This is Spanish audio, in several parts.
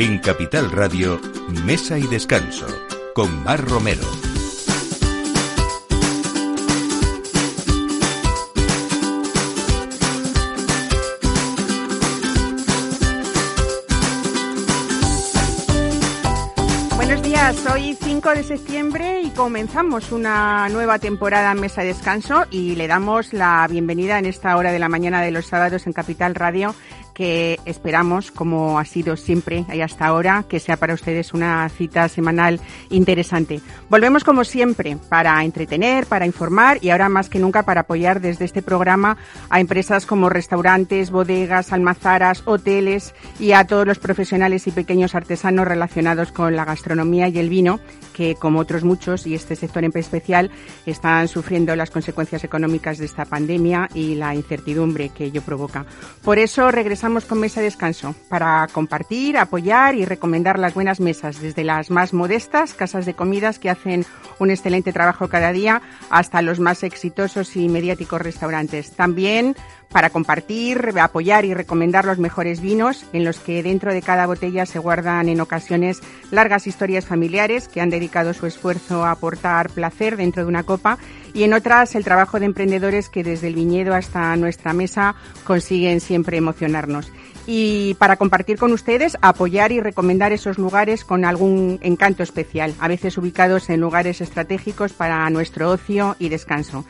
En Capital Radio, Mesa y Descanso, con Mar Romero. Buenos días, hoy 5 de septiembre y comenzamos una nueva temporada en Mesa y Descanso y le damos la bienvenida en esta hora de la mañana de los sábados en Capital Radio esperamos, como ha sido siempre y hasta ahora, que sea para ustedes una cita semanal interesante. Volvemos como siempre para entretener, para informar y ahora más que nunca para apoyar desde este programa a empresas como restaurantes, bodegas, almazaras, hoteles y a todos los profesionales y pequeños artesanos relacionados con la gastronomía y el vino, que como otros muchos y este sector en especial están sufriendo las consecuencias económicas de esta pandemia y la incertidumbre que ello provoca. Por eso regresamos con Mesa de Descanso para compartir, apoyar y recomendar las buenas mesas, desde las más modestas casas de comidas que hacen un excelente trabajo cada día hasta los más exitosos y mediáticos restaurantes. También para compartir, apoyar y recomendar los mejores vinos en los que dentro de cada botella se guardan en ocasiones largas historias familiares que han dedicado su esfuerzo a aportar placer dentro de una copa y en otras el trabajo de emprendedores que desde el viñedo hasta nuestra mesa consiguen siempre emocionarnos. Y para compartir con ustedes, apoyar y recomendar esos lugares con algún encanto especial, a veces ubicados en lugares estratégicos para nuestro ocio y descanso.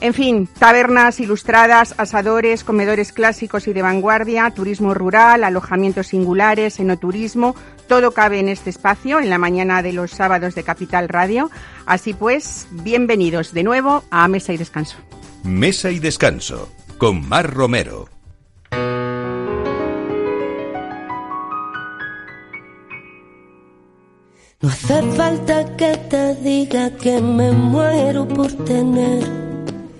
En fin, tabernas ilustradas, asadores, comedores clásicos y de vanguardia, turismo rural, alojamientos singulares, enoturismo, todo cabe en este espacio en la mañana de los sábados de Capital Radio. Así pues, bienvenidos de nuevo a Mesa y Descanso. Mesa y Descanso, con Mar Romero. No hace falta que te diga que me muero por tener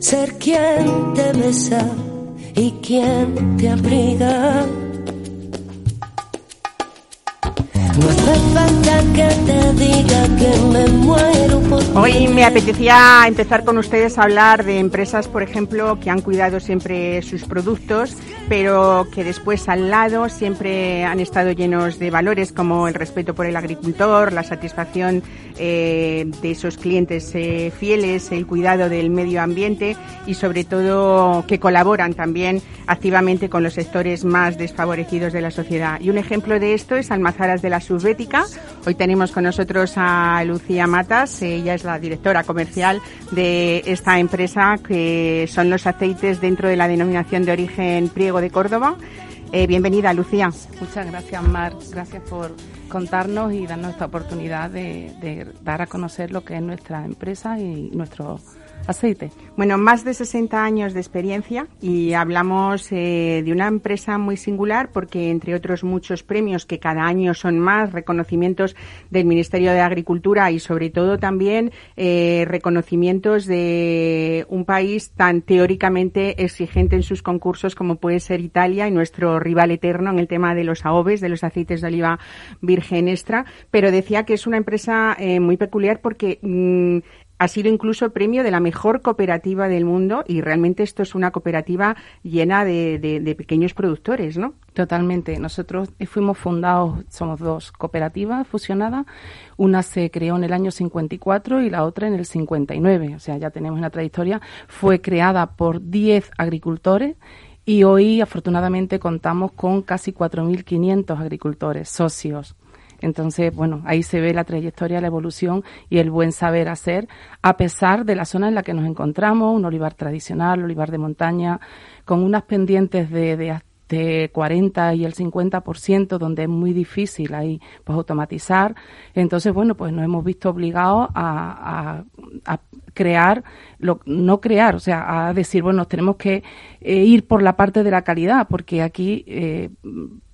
ser quien te besa y quien te abriga. Hoy me apetecía empezar con ustedes a hablar de empresas, por ejemplo, que han cuidado siempre sus productos, pero que después al lado siempre han estado llenos de valores como el respeto por el agricultor, la satisfacción eh, de esos clientes eh, fieles, el cuidado del medio ambiente y sobre todo que colaboran también activamente con los sectores más desfavorecidos de la sociedad. Y un ejemplo de esto es Almazaras de la Hoy tenemos con nosotros a Lucía Matas, ella es la directora comercial de esta empresa que son los aceites dentro de la denominación de origen Priego de Córdoba. Eh, bienvenida, Lucía. Muchas gracias, Mar. Gracias por contarnos y darnos esta oportunidad de dar a conocer lo que es nuestra empresa y nuestro aceite. Bueno, más de 60 años de experiencia y hablamos eh, de una empresa muy singular porque, entre otros muchos premios que cada año son más, reconocimientos del Ministerio de Agricultura y, sobre todo, también eh, reconocimientos de un país tan teóricamente exigente en sus concursos como puede ser Italia y nuestro rival eterno en el tema de los AOVES, de los aceites de oliva virgen extra. Pero decía que es una empresa eh, muy peculiar porque mm, ha sido incluso premio de la mejor cooperativa del mundo y realmente esto es una cooperativa llena de, de, de pequeños productores, ¿no? Totalmente. Nosotros fuimos fundados, somos dos cooperativas fusionadas. Una se creó en el año 54 y la otra en el 59. O sea, ya tenemos una trayectoria. Fue creada por 10 agricultores y hoy afortunadamente contamos con casi 4.500 agricultores socios entonces, bueno, ahí se ve la trayectoria, la evolución y el buen saber hacer, a pesar de la zona en la que nos encontramos, un olivar tradicional, olivar de montaña, con unas pendientes de, de de 40 y el 50%, donde es muy difícil ahí pues automatizar. Entonces, bueno, pues nos hemos visto obligados a crear, lo, no crear, o sea, a decir, bueno, tenemos que eh, ir por la parte de la calidad, porque aquí eh,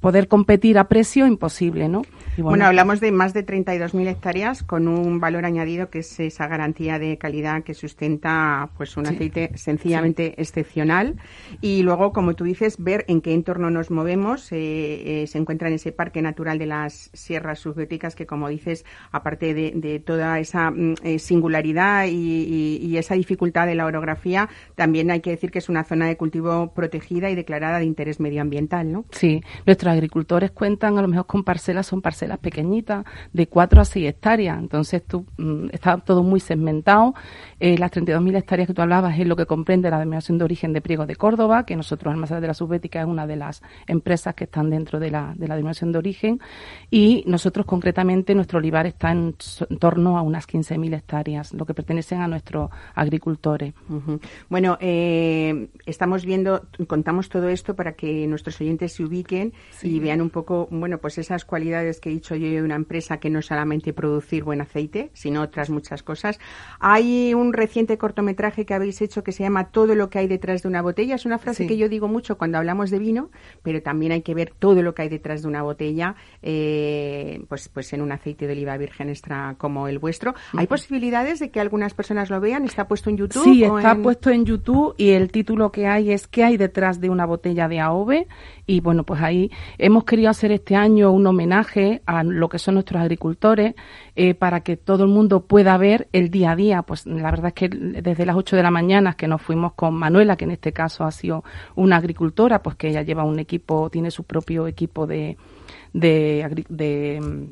poder competir a precio imposible, ¿no? bueno, hablamos de más de 32.000 hectáreas con un valor añadido que es esa garantía de calidad que sustenta pues un aceite sencillamente excepcional y luego, como tú dices, ver en qué entorno nos movemos. Eh, se encuentra en ese parque natural de las sierras subbéticas que, como dices, aparte de, toda esa mm, singularidad y, y esa dificultad de la orografía, también hay que decir que es una zona de cultivo protegida y declarada de interés medioambiental, ¿no? Sí, nuestros agricultores cuentan a lo mejor con parcelas, son parcelas pequeñitas, de 4 a 6 hectáreas. Entonces, tú, mm, está todo muy segmentado. Eh, las 32.000 hectáreas que tú hablabas es lo que comprende la denominación de origen de Priego de Córdoba, que nosotros, Almacenes de la Subbética, es una de las empresas que están dentro de la, de la denominación de origen. Y nosotros, concretamente, nuestro olivar está en, torno a unas 15.000 hectáreas, lo que pertenecen a nuestros agricultores. Bueno, eh, estamos viendo, contamos todo esto para que nuestros oyentes se ubiquen y vean un poco, bueno, pues esas cualidades que he dicho yo de una empresa que no solamente producir buen aceite, sino otras muchas cosas. Hay un reciente cortometraje que habéis hecho que se llama Todo lo que hay detrás de una botella. Es una frase que yo digo mucho cuando hablamos de vino, pero también hay que ver todo lo que hay detrás de una botella, eh, pues, pues en un aceite de oliva virgen extra como el vuestro. ¿Hay posibilidades de que algunas personas lo vean? ¿Está puesto en YouTube? Sí, está puesto en YouTube y el título que hay es ¿Qué hay detrás de una botella de AOVE? Y bueno, pues ahí hemos querido hacer este año un homenaje a lo que son nuestros agricultores eh, para que todo el mundo pueda ver el día a día. Pues la verdad es que desde las 8 de la mañana que nos fuimos con Manuela, que en este caso ha sido una agricultora, pues que ella lleva un equipo, tiene su propio equipo de, de, de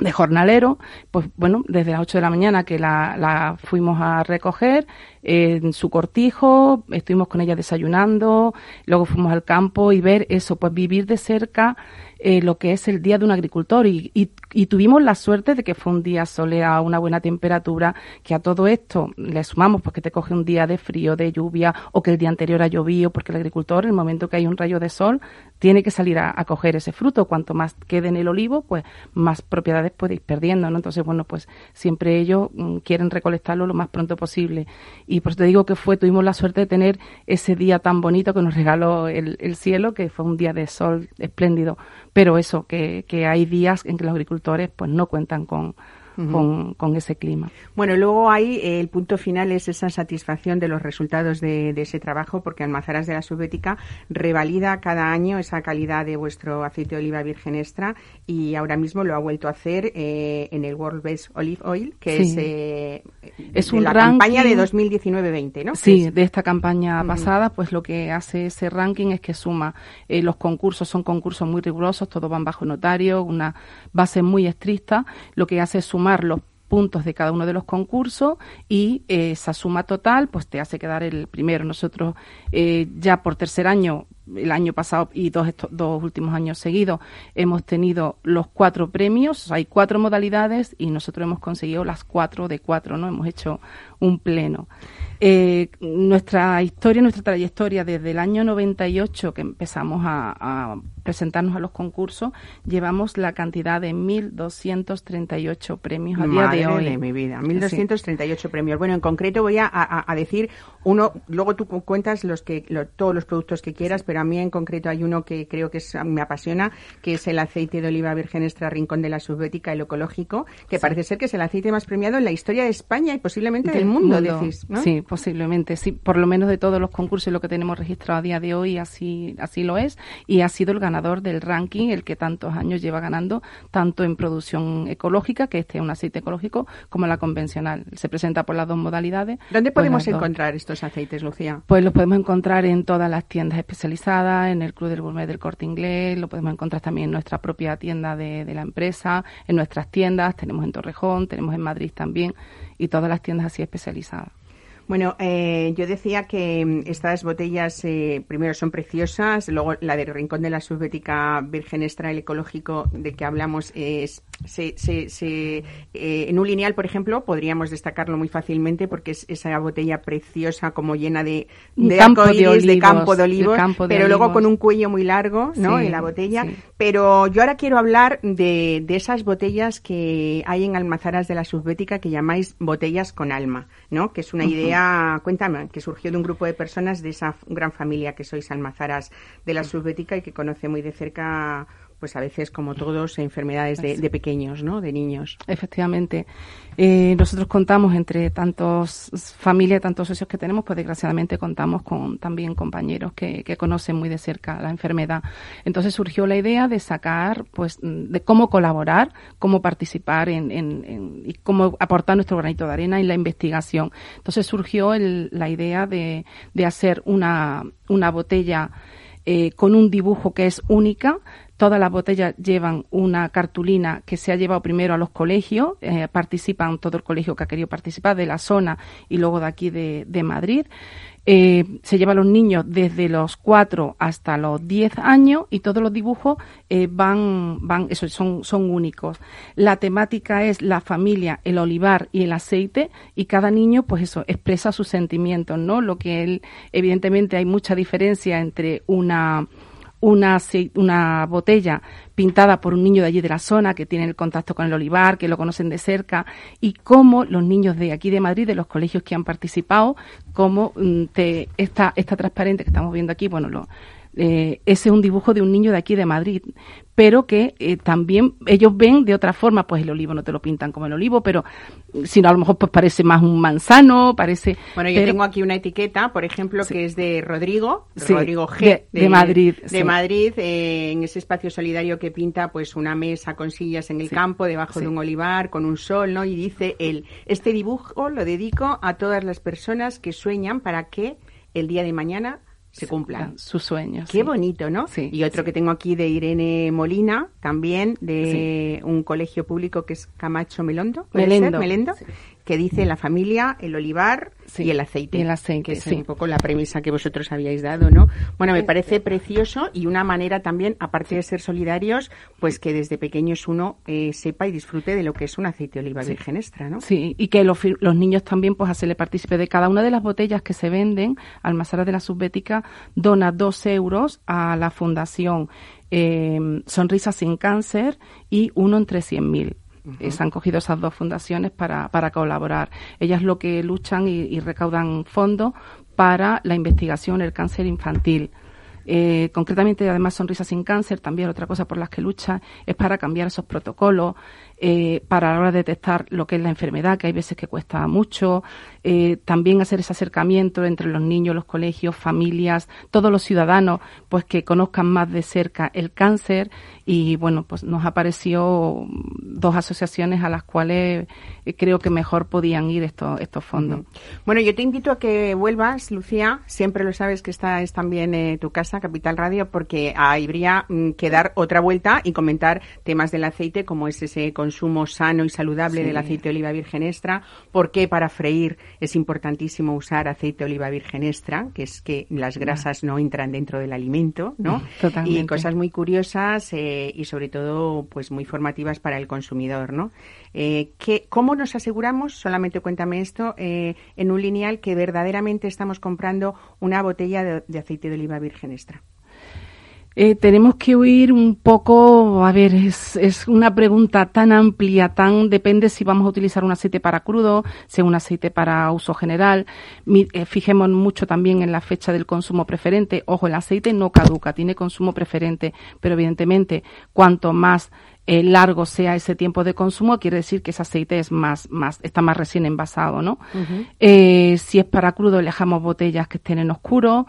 de jornalero, pues bueno, desde las 8 de la mañana que la, la fuimos a recoger, en su cortijo, estuvimos con ella desayunando, luego fuimos al campo y ver eso, pues vivir de cerca eh, lo que es el día de un agricultor y, y, tuvimos la suerte de que fue un día soleado, una buena temperatura, que a todo esto le sumamos porque te coge un día de frío, de lluvia o que el día anterior ha llovido porque el agricultor, en el momento que hay un rayo de sol, tiene que salir a, coger ese fruto. Cuanto más quede en el olivo, pues más propiedades puede ir perdiendo, ¿no? Entonces, bueno, pues siempre ellos mm, quieren recolectarlo lo más pronto posible. Y por eso te digo que fue, tuvimos la suerte de tener ese día tan bonito que nos regaló el cielo, que fue un día de sol espléndido pero eso, que, que hay días en que los agricultores pues no cuentan con, con, ese clima. Bueno, luego hay eh, el punto final es esa satisfacción de los resultados de, ese trabajo, porque Almazaras de la Subética revalida cada año esa calidad de vuestro aceite de oliva virgen extra y ahora mismo lo ha vuelto a hacer eh, en el World Best Olive Oil, que es, eh, es la campaña de 2019-20, ¿no? Sí, de esta campaña pasada, pues lo que hace ese ranking es que suma los concursos, son concursos muy rigurosos, todos van bajo notario, una base muy estricta, lo que hace es sumar los puntos de cada uno de los concursos y eh, esa suma total pues te hace quedar el primero. Nosotros eh, ya por tercer año, el año pasado y dos, estos, dos últimos años seguidos, hemos tenido los cuatro premios, hay cuatro modalidades y nosotros hemos conseguido las cuatro de cuatro, ¿no? Hemos hecho un pleno. Eh, nuestra historia, nuestra trayectoria desde el año 98 que empezamos a, presentarnos a los concursos, llevamos la cantidad de 1.238 premios a día de hoy. de mi vida, 1.238 premios. Bueno, en concreto voy a, decir uno, luego tú cuentas los que todos los productos que quieras, pero a mí en concreto hay uno que creo que me apasiona, que es el aceite de oliva virgen extra Rincón de la Subbética, el ecológico, que parece ser que es el aceite más premiado en la historia de España y posiblemente del, mundo, decís, ¿no? Sí, posiblemente, sí, por lo menos de todos los concursos y lo que tenemos registrado a día de hoy, así, así lo es, y ha sido el ganador del ranking, el que tantos años lleva ganando, tanto en producción ecológica, que este es un aceite ecológico, como la convencional. Se presenta por las dos modalidades. ¿Dónde podemos encontrar estos aceites, Lucía? Pues los podemos encontrar en todas las tiendas especializadas, en el Club del Gourmet del Corte Inglés, lo podemos encontrar también en nuestra propia tienda de, de la empresa, en nuestras tiendas, tenemos en Torrejón, tenemos en Madrid también, y todas las tiendas así especializadas. Bueno, eh, yo decía que mm, estas botellas eh, primero son preciosas, luego la del Rincón de la Subbética Virgen Extra, el ecológico de que hablamos, es, se, se, se eh, en un lineal, por ejemplo, podríamos destacarlo muy fácilmente porque es esa botella preciosa como llena de, de campo de, olivos, de campo de olivos, de campo de pero luego con un cuello muy largo, ¿no? Sí, en la botella. sí. Pero yo ahora quiero hablar de, de esas botellas que hay en almazaras de la Subbética que llamáis botellas con alma, ¿no? Que es una idea, cuéntame, que surgió de un grupo de personas de esa gran familia que sois almazaras de la Subbética y que conoce muy de cerca, pues a veces, como todos, enfermedades de, de pequeños, ¿no? De niños. Efectivamente. Eh, nosotros contamos entre tantos familias, tantos socios que tenemos, pues desgraciadamente contamos con también compañeros que, que conocen muy de cerca la enfermedad. Entonces surgió la idea de sacar, pues, de cómo colaborar, cómo participar en, en- en- y cómo aportar nuestro granito de arena en la investigación. Entonces surgió el- la idea de, de hacer una, una botella eh, con un dibujo que es única. Todas las botellas llevan una cartulina que se ha llevado primero a los colegios, eh, participan todo el colegio que ha querido participar de la zona y luego de aquí de, Madrid. Eh, se lleva a los niños desde los 4 hasta los 10 años y todos los dibujos eh, van, van eso, son, son únicos. La temática es la familia, el olivar y el aceite y cada niño, pues eso, expresa sus sentimientos, ¿no? Lo que él, evidentemente hay mucha diferencia entre una, una, una botella pintada por un niño de allí de la zona que tiene el contacto con el olivar, que lo conocen de cerca, y cómo los niños de aquí de Madrid, de los colegios que han participado, cómo mm, te, esta, esta transparente que estamos viendo aquí, bueno, lo, eh, ese es un dibujo de un niño de aquí de Madrid, pero que eh, también ellos ven de otra forma, pues el olivo no te lo pintan como el olivo, pero mm, sino a lo mejor pues parece más un manzano, parece... Bueno, yo pero- tengo aquí una etiqueta, por ejemplo, Sí. que es de Rodrigo, Sí, Rodrigo G. de- de Madrid, De sí. Madrid, eh, en ese espacio solidario que pinta pues una mesa con sillas en el campo, debajo de un olivar, con un sol, ¿no? Y dice él, este dibujo lo dedico a todas las personas que sueñan para que el día de mañana se cumplan. sus sueños. Qué sí. bonito, ¿no? Sí, y otro sí. que tengo aquí de Irene Molina, también de un colegio público que es Camacho Melondo, ¿puede Melendo. ser? Melendo. Que dice la familia, el olivar Sí, y el aceite. y el aceite, que es sí. un poco la premisa que vosotros habíais dado, ¿no? Bueno, me parece precioso y una manera también, aparte de ser solidarios, pues que desde pequeños uno eh, sepa y disfrute de lo que es un aceite de oliva virgen extra, ¿no? Sí, y que los, los niños también, pues, hacerle partícipe de cada una de las botellas que se venden. Almazaras de la Subbética dona dos euros a la fundación eh, Sonrisa sin Cáncer y uno entre 100.000. Eh, se han cogido esas dos fundaciones para, para colaborar. Ellas lo que luchan y, y recaudan fondos para la investigación del cáncer infantil. Eh, concretamente, además, Sonrisa sin Cáncer, también otra cosa por las que lucha es para cambiar esos protocolos, eh, para la hora de detectar lo que es la enfermedad, que hay veces que cuesta mucho, eh, también hacer ese acercamiento entre los niños, los colegios, familias, todos los ciudadanos, pues que conozcan más de cerca el cáncer y bueno, pues nos apareció dos asociaciones a las cuales eh, creo que mejor podían ir estos, estos fondos. Bueno, yo te invito a que vuelvas, Lucía. Siempre lo sabes que esta es también eh, tu casa, Capital Radio, porque habría mm, que dar otra vuelta y comentar temas del aceite, como es ese consumo sano y saludable Sí. del aceite de oliva virgen extra. Por qué para freír es importantísimo usar aceite de oliva virgen extra, que es que las grasas no entran dentro del alimento, ¿no? Totalmente. Y cosas muy curiosas eh, y sobre todo, pues muy formativas para el consumidor, ¿no? Eh, ¿qué- ¿Cómo nos aseguramos, solamente cuéntame esto, eh, en un lineal que verdaderamente estamos comprando una botella de, de aceite de oliva virgen extra? Eh, tenemos que huir un poco, a ver, es, es una pregunta tan amplia, tan depende si vamos a utilizar un aceite para crudo, si es un aceite para uso general. Mi- eh, fijemos mucho también en la fecha del consumo preferente. Ojo, el aceite no caduca, tiene consumo preferente, pero evidentemente cuanto más eh, largo sea ese tiempo de consumo, quiere decir que ese aceite es más, más, está más recién envasado, ¿no? Eh, si es para crudo, elegamos botellas que estén en oscuro.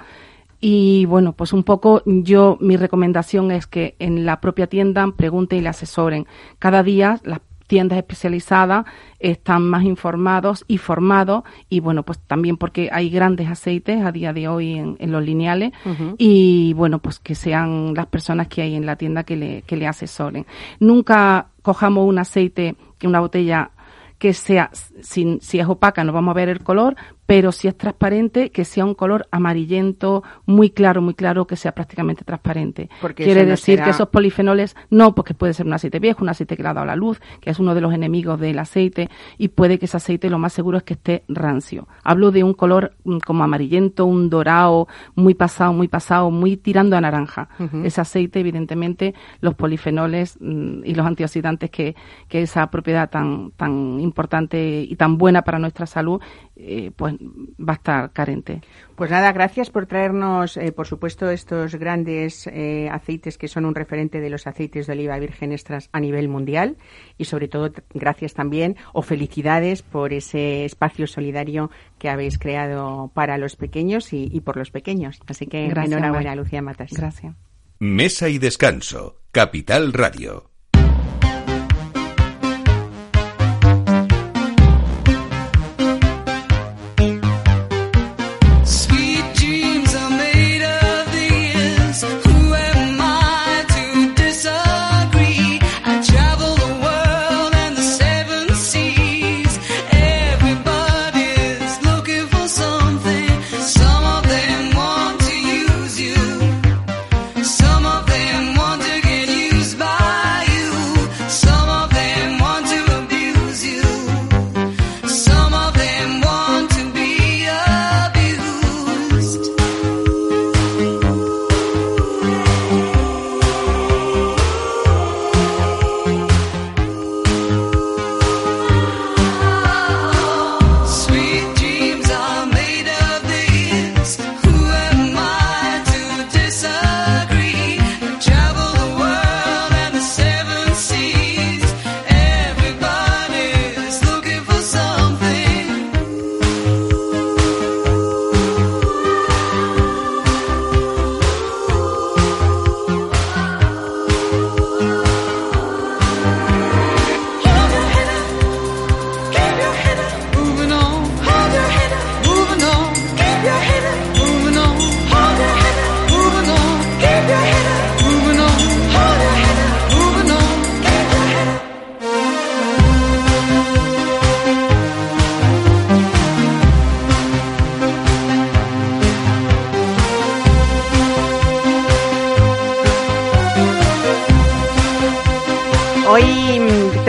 Y bueno, pues un poco yo, mi recomendación es que en la propia tienda pregunten y le asesoren. Cada día las tiendas especializadas están más informados y formados y bueno, pues también porque hay grandes aceites a día de hoy en, en los lineales y bueno, pues que sean las personas que hay en la tienda que le, que le asesoren. Nunca cojamos un aceite, que una botella que sea, sin, si es opaca no vamos a ver el color, pero si es transparente, que sea un color amarillento, muy claro, muy claro, que sea prácticamente transparente. Quiere decir que esos polifenoles, no, porque puede ser un aceite viejo, un aceite que le ha dado la luz, que es uno de los enemigos del aceite, y puede que ese aceite lo más seguro es que esté rancio. Hablo de un color mm, como amarillento, un dorado, muy pasado, muy pasado, muy tirando a naranja. Ese aceite, evidentemente, los polifenoles mm, y los antioxidantes que, que esa propiedad tan, tan importante y tan buena para nuestra salud, eh, pues va a estar carente. Pues nada, gracias por traernos, eh, por supuesto, estos grandes eh, aceites que son un referente de los aceites de oliva virgen extras a nivel mundial y sobre todo gracias también o felicidades por ese espacio solidario que habéis creado para los pequeños y, por los pequeños. Así que enhorabuena, Lucía Matas. Gracias. Mesa y descanso, Capital Radio.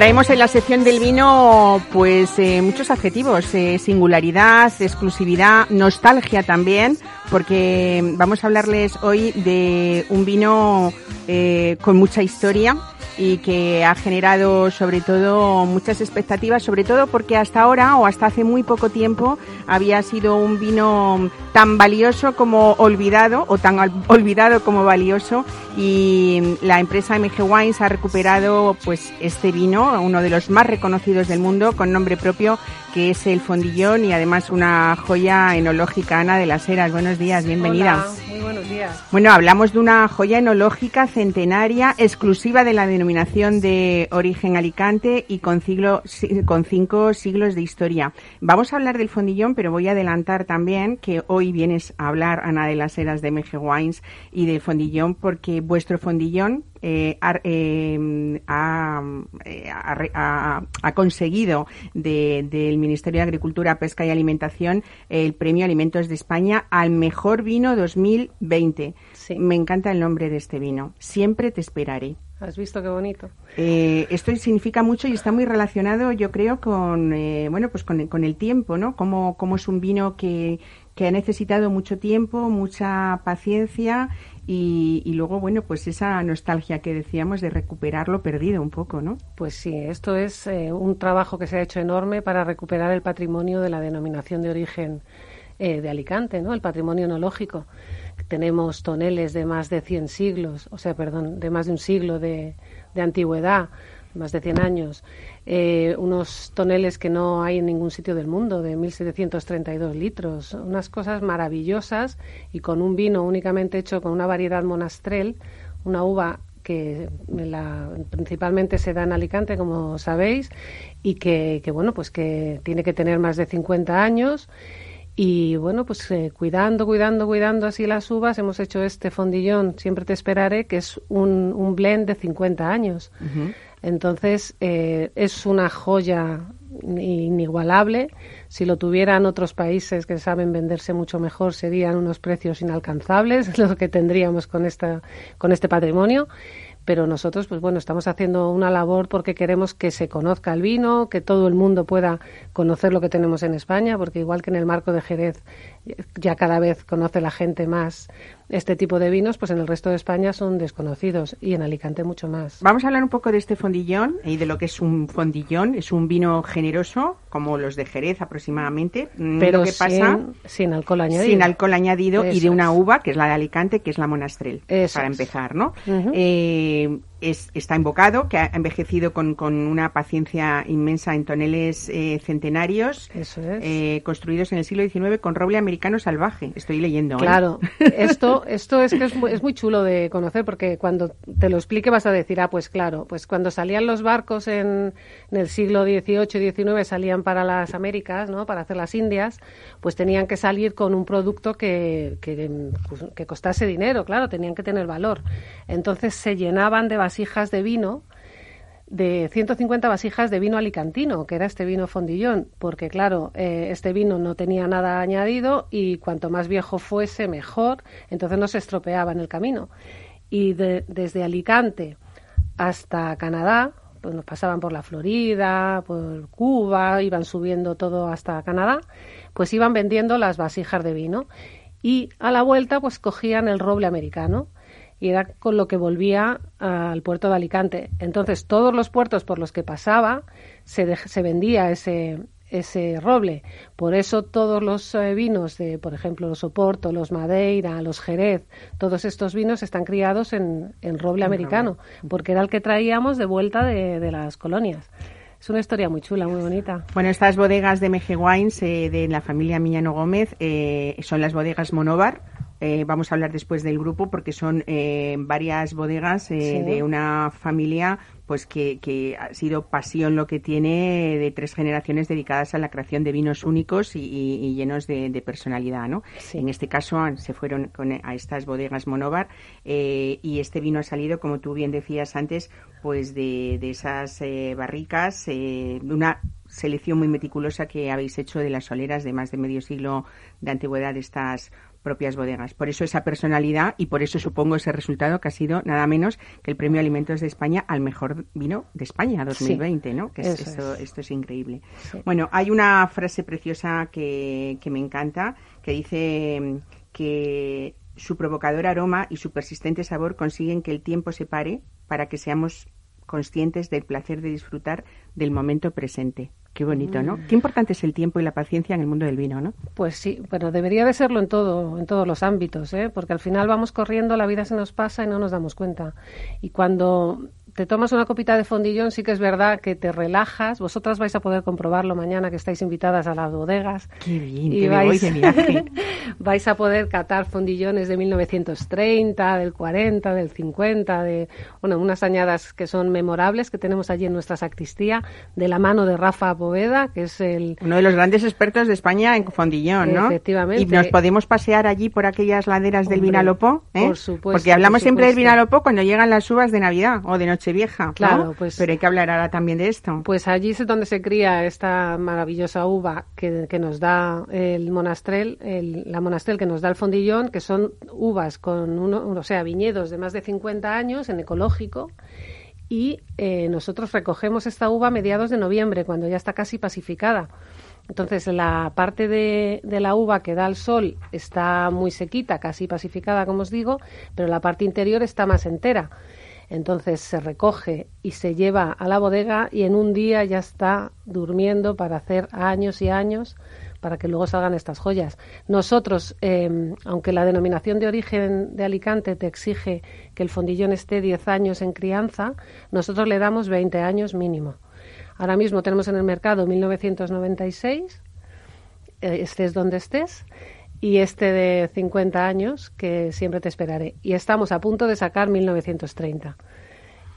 En la sección del vino pues eh, muchos adjetivos, eh, singularidad, exclusividad, nostalgia también, porque vamos a hablarles hoy de un vino eh, con mucha historia y que ha generado sobre todo muchas expectativas, sobre todo porque hasta ahora o hasta hace muy poco tiempo había sido un vino tan valioso como olvidado o tan olvidado como valioso y la empresa MG Wines ha recuperado pues este vino, uno de los más reconocidos del mundo con nombre propio que es el Fondillón y además una joya enológica Ana de las Heras. Buenos días, bienvenida. muy buenos días. Bueno, hablamos de una joya enológica centenaria exclusiva de la denominación de origen Alicante y con, con cinco siglos de historia. Vamos a hablar del Fondillón, pero voy a adelantar también que hoy vienes a hablar, Ana de las Heras de MG Wines y del Fondillón, porque vuestro Fondillón eh, eh, eh, ha, conseguido del Ministerio de Agricultura, Pesca y Alimentación el Premio Alimentos de España al Mejor Vino 2020. Me encanta el nombre de este vino. Siempre te esperaré. ¿Has visto qué bonito? esto significa mucho y está muy relacionado, yo creo, con bueno, pues con, con, el tiempo, ¿no? Como, como es un vino que, que ha necesitado mucho tiempo, mucha paciencia y, luego, bueno, pues esa nostalgia que decíamos de recuperar lo perdido un poco, ¿no? Pues sí, esto es eh, un trabajo que se ha hecho enorme para recuperar el patrimonio de la denominación de origen eh, de Alicante, ¿no? El patrimonio enológico. Tenemos toneles de más de 100 siglos, o sea, perdón, de más de un siglo de, de antigüedad, más de 100 años. Eh, unos toneles que no hay en ningún sitio del mundo, de 1.732 litros, unas cosas maravillosas y con un vino únicamente hecho con una variedad monastrel, una uva que principalmente se da en Alicante, como sabéis, y que, bueno, pues que tiene que tener más de 50 años. Y bueno, pues eh, cuidando, cuidando, cuidando así las uvas, hemos hecho este fondillón, siempre te esperaré, que es un, blend de 50 años. Entonces, eh, es una joya inigualable. Si lo tuvieran otros países que saben venderse mucho mejor, serían unos precios inalcanzables, lo que tendríamos con, esta, con este patrimonio pero nosotros, pues bueno, estamos haciendo una labor porque queremos que se conozca el vino, que todo el mundo pueda conocer lo que tenemos en España, porque igual que en el marco de Jerez ya cada vez conoce la gente más este tipo de vinos, pues en el resto de España son desconocidos y en Alicante mucho más. Vamos a hablar un poco de este fondillón y de lo que es un fondillón. Es un vino generoso, como los de Jerez aproximadamente. Mm, pero que pasa, sin, alcohol añadido. Sin alcohol añadido y de una uva, que es la de Alicante, que es la Monastrell, para empezar, ¿no? Está invocado, que ha envejecido con, con una paciencia inmensa en toneles eh, centenarios, eh, construidos en el siglo XIX con roble americano salvaje. Estoy leyendo. ¿eh? Claro, esto, esto es que es muy, es muy, chulo de conocer porque cuando te lo explique vas a decir, ah, pues claro, pues cuando salían los barcos en, en el siglo XVIII y XIX salían para las Américas, ¿no? Para hacer las Indias, pues tenían que salir con un producto que, que, que costase dinero, claro, tenían que tener valor. Entonces se llenaban de vasijas de vino, de 150 vasijas de vino alicantino, que era este vino fondillón, porque claro, eh, este vino no tenía nada añadido y cuanto más viejo fuese, mejor, entonces no se estropeaba en el camino. Y desde Alicante hasta Canadá, pues nos pasaban por la Florida, por Cuba, iban subiendo todo hasta Canadá, pues iban vendiendo las vasijas de vino. Y a la vuelta, pues cogían el roble americano y era con lo que volvía al puerto de Alicante. Entonces, todos los puertos por los que pasaba se, se vendía ese, ese roble. Por eso todos los eh, vinos, de, por ejemplo, los Oporto, los Madeira, los Jerez, todos estos vinos están criados en, en roble americano, porque era el que traíamos de vuelta de, de, las colonias. Es una historia muy chula, muy bonita. Bueno, estas bodegas de Meje Wines eh, de la familia Miñano Gómez eh, son las bodegas Monóvar eh, vamos a hablar después del grupo porque son eh, varias bodegas eh, de una familia pues que, ha sido pasión lo que tiene de tres generaciones dedicadas a la creación de vinos únicos y, llenos de, personalidad, ¿no? En este caso se fueron a estas bodegas Monóvar y este vino ha salido, como tú bien decías antes, pues de, de esas barricas, de una selección muy meticulosa que habéis hecho de las soleras de más de medio siglo de antigüedad de estas propias bodegas. Por eso esa personalidad y por eso supongo ese resultado que ha sido nada menos que el Premio Alimentos de España al mejor vino de España 2020, ¿no? Que esto, es. increíble. Bueno, hay una frase preciosa que, que me encanta que dice mm, que su provocador aroma y su persistente sabor consiguen que el tiempo se pare para que seamos conscientes del placer de disfrutar del momento presente. Qué bonito, ¿no? Mm. Qué importante es el tiempo y la paciencia en el mundo del vino, ¿no? Pues sí, pero debería de serlo en todo, en todos los ámbitos, ¿eh? Porque al final vamos corriendo, la vida se nos pasa y no nos damos cuenta. Y cuando te tomas una copita de fondillón, sí que es verdad que te relajas. Vosotras vais a poder comprobarlo mañana que estáis invitadas a las bodegas. Qué bien, y vais, de viaje. vais a poder catar fondillones de 1930, del 40, del 50, de bueno, unas añadas que son memorables que tenemos allí en nuestra sacristía, de la mano de Rafa Poveda, que es el... Uno de los grandes expertos de España en fondillón, ¿no? Efectivamente. Y nos podemos pasear allí por aquellas laderas del Vinalopó, ¿eh? Por supuesto. Porque hablamos siempre del Vinalopó cuando llegan las uvas de Navidad o de noche vieja, Claro, pues. Pero hay que hablar ahora también de esto. Pues allí es donde se cría esta maravillosa uva que, que nos da el monastrel, el, la monastrel que nos da el fondillón, que son uvas con uno, o sea, viñedos de más de 50 años en ecológico. Y eh, nosotros recogemos esta uva a mediados de noviembre, cuando ya está casi pacificada. Entonces, la parte de, de, la uva que da al sol está muy sequita, casi pacificada, como os digo, pero la parte interior está más entera. Entonces se recoge y se lleva a la bodega y en un día ya está durmiendo para hacer años y años para que luego salgan estas joyas. Nosotros, em, aunque la denominación de origen de Alicante te exige que el fondillón esté 10 años en crianza, nosotros le damos 20 años mínimo. Ahora mismo tenemos en el mercado 1996, eh, estés donde estés, y este de 50 años, que siempre te esperaré. Y estamos a punto de sacar 1930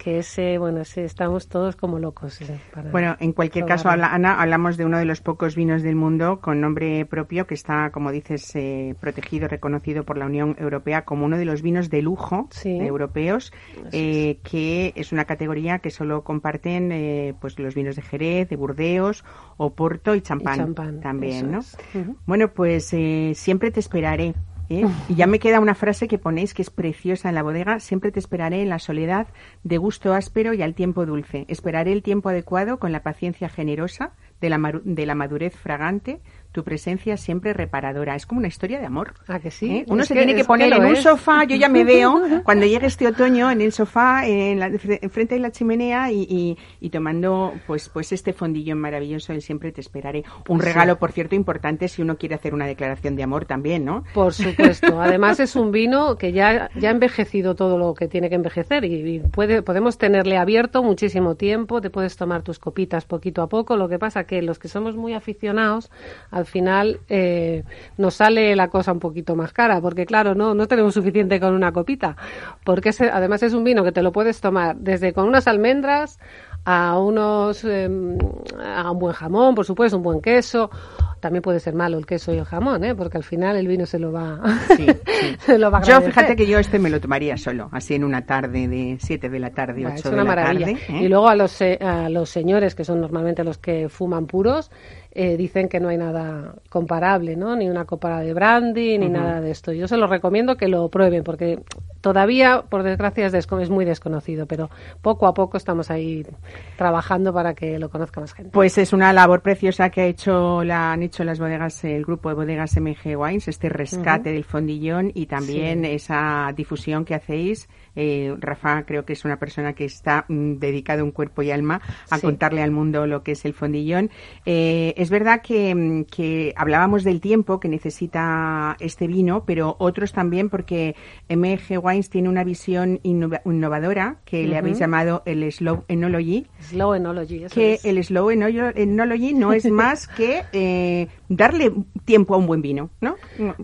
que ese, bueno, ese, estamos todos como locos. eh, para Bueno, en cualquier caso, habla- Ana, hablamos de uno de los pocos vinos del mundo con nombre propio que está, como dices, eh, protegido, reconocido por la Unión Europea como uno de los vinos de lujo Sí. europeos, eh, que es una categoría que solo comparten eh, pues los vinos de Jerez, de Burdeos, Oporto y champán, champán, también, ¿no? Bueno, pues eh, siempre te esperaré. ¿Eh? Y ya me queda una frase que ponéis que es preciosa en la bodega. Siempre te esperaré en la soledad, de gusto áspero y al tiempo dulce. Esperaré el tiempo adecuado con la paciencia generosa de la, de la madurez fragante, tu presencia siempre reparadora. Es como una historia de amor. ¿A que sí? ¿eh? Uno Es se que- tiene que poner lo en un es. sofá, yo ya me veo cuando llegue este otoño en el sofá, en la, frente de la chimenea y, y- y tomando pues pues este fondillón maravilloso del siempre te esperaré. Un Sí. regalo, por cierto, importante si uno quiere hacer una declaración de amor también, ¿no? Por supuesto. Además es un vino que ya, ya ha envejecido todo lo que tiene que envejecer y, y puede, podemos tenerle abierto muchísimo tiempo, te puedes tomar tus copitas poquito a poco. Lo que pasa que los que somos muy aficionados, al final eh, nos sale la cosa un poquito más cara, porque claro, no, no tenemos suficiente con una copita, porque ese- además es un vino que te lo puedes tomar desde con unas almendras a unos em, a un buen jamón, por supuesto, un buen queso. También puede ser malo el queso y el jamón, ¿eh? porque al final el vino se lo va, Sí, sí. se lo va a Yo fíjate que yo este me lo tomaría solo, así en una tarde de 7 de la tarde, Va, 8 es de la maravilla. tarde. ¿eh? Y luego a los, se- a los señores, que son normalmente los que fuman puros, eh, dicen que no hay nada comparable, ¿no? Ni una copa de brandy, ni nada de esto. Yo se los recomiendo que lo prueben, porque todavía, por desgracia, es, muy desconocido, pero poco a poco estamos ahí trabajando para que lo conozca más gente. Pues es una labor preciosa que ha hecho la, han hecho las bodegas, el grupo de bodegas MG Wines, este rescate del fondillón y también Sí. esa difusión que hacéis. Eh, Rafa creo que es una persona que está mm, dedicado en cuerpo y alma a Sí. contarle al mundo lo que es el fondillón. Eh, es verdad que, mm, que hablábamos del tiempo que necesita este vino, pero otros también porque MG Wines tiene una visión innova- innovadora que le habéis llamado el Slow Enology Slow Enology, eso que es. el slow eno- enology no es más que eh, darle tiempo a un buen vino, ¿no?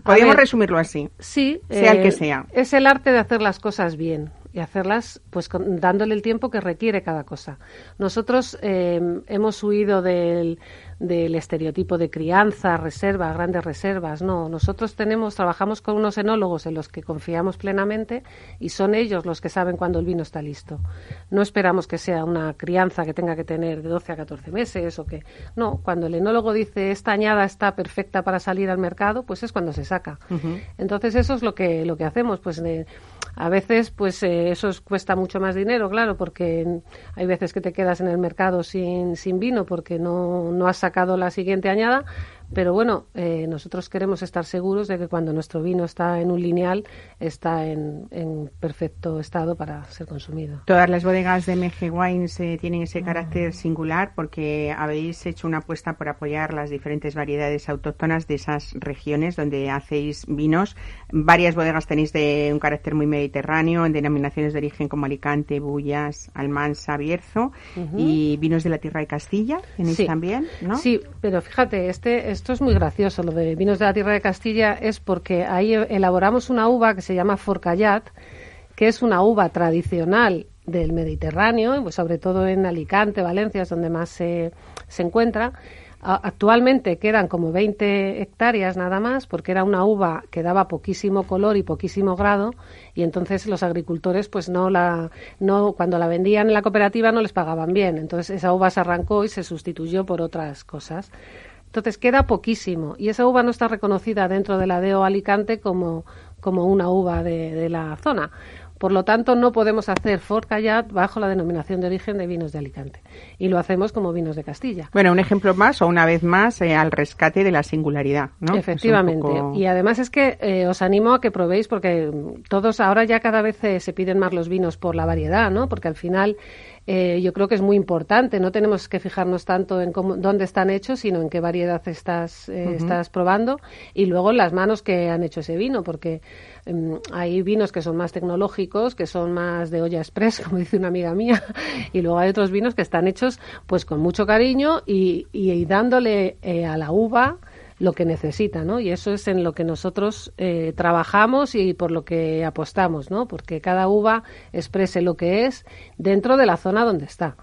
Podríamos ver, resumirlo así. Sí, Sea el eh, que sea. Es el arte de hacer las cosas bien y hacerlas pues con- dándole el tiempo que requiere cada cosa. Nosotros eh, hemos huido del, del estereotipo de crianza, reserva, grandes reservas. No, nosotros tenemos, trabajamos con unos enólogos en los que confiamos plenamente y son ellos los que saben cuándo el vino está listo. No esperamos que sea una crianza que tenga que tener de 12 a 14 meses o que no, cuando el enólogo dice esta añada está perfecta para salir al mercado, pues es cuando se saca. Entonces eso es lo que lo que hacemos, pues de- a veces pues eh, eso cuesta mucho más dinero, claro, porque hay veces que te quedas en el mercado sin, sin vino porque no, no has sacado la siguiente añada, pero bueno, eh, nosotros queremos estar seguros de que cuando nuestro vino está en un lineal está en, en perfecto estado para ser consumido. Todas las bodegas de MG Wines eh, tienen ese carácter singular porque habéis hecho una apuesta por apoyar las diferentes variedades autóctonas de esas regiones donde hacéis vinos. Varias bodegas tenéis de un carácter muy mediterráneo, en denominaciones de origen como Alicante, Bullas, Almansa, Bierzo y vinos de la Tierra de Castilla tenéis Sí. también, ¿no? Sí, pero fíjate, este, esto es muy gracioso, lo de vinos de la tierra de Castilla, es porque ahí elaboramos una uva que se llama Forcallat, que es una uva tradicional del Mediterráneo, pues sobre todo en Alicante, Valencia, es donde más se, se encuentra. Actualmente quedan como 20 hectáreas nada más, porque era una uva que daba poquísimo color y poquísimo grado, y entonces los agricultores, pues no la, no, cuando la vendían en la cooperativa no les pagaban bien. Entonces esa uva se arrancó y se sustituyó por otras cosas. Entonces queda poquísimo, y esa uva no está reconocida dentro de la DEO Alicante como, como una uva de, de la zona. Por lo tanto, no podemos hacer Forcallat bajo la denominación de origen de vinos de Alicante. Y lo hacemos como vinos de Castilla. Bueno, un ejemplo más o una vez más eh, al rescate de la singularidad, ¿no? Efectivamente. Poco- Y además es que eh, os animo a que probéis porque mm, todos ahora ya cada vez eh, se piden más los vinos por la variedad, ¿no? Porque al final eh, yo creo que es muy importante. No tenemos que fijarnos tanto en cómo, dónde están hechos, sino en qué variedad estás, eh, estás probando y luego en las manos que han hecho ese vino, porque mm, hay vinos que son más tecnológicos, que son más de olla express, como dice una amiga mía, y luego hay otros vinos que están hechos pues con mucho cariño y, y- y dándole eh, a la uva lo que necesita, ¿no? Y eso es en lo que nosotros eh, trabajamos y por lo que apostamos, ¿no? Porque cada uva exprese lo que es dentro de la zona donde está.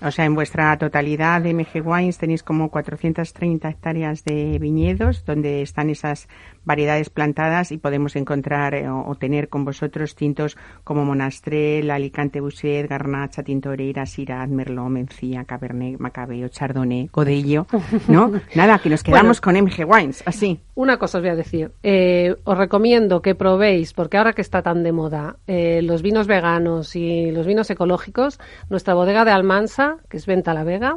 O sea, en vuestra totalidad de MG Wines tenéis como 430 hectáreas de viñedos donde están esas variedades plantadas y podemos encontrar eh, o, tener con vosotros tintos como Monastrell, Alicante Boucher, Garnacha, Tintoreira, Syrah, Merlot, Mencía, Cabernet, Macabeo, Chardonnay, Godello, ¿no? Nada, que nos quedamos con MG Wines, así. Una cosa os voy a decir. Eh, os recomiendo que probéis, porque ahora que está tan de moda, eh, los vinos veganos y los vinos ecológicos, nuestra bodega de Almansa, que es Venta la Vega,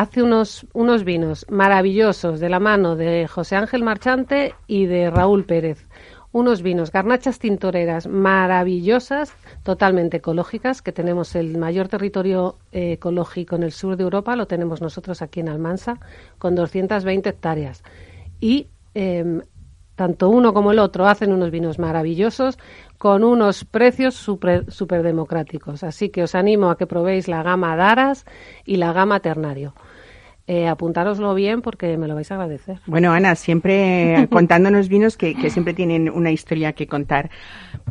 hace unos, unos vinos maravillosos de la mano de José Ángel Marchante y de Raúl Pérez. Unos vinos, garnachas tintoreras maravillosas, totalmente ecológicas, que tenemos el mayor territorio eh, ecológico en el sur de Europa, lo tenemos nosotros aquí en Almansa, con 220 hectáreas. Y em, tanto uno como el otro hacen unos vinos maravillosos con unos precios súper super democráticos. Así que os animo a que probéis la gama Daras y la gama Ternario. Eh, apuntároslo bien porque me lo vais a agradecer. Bueno, Ana, siempre contándonos vinos que, siempre tienen una historia que contar.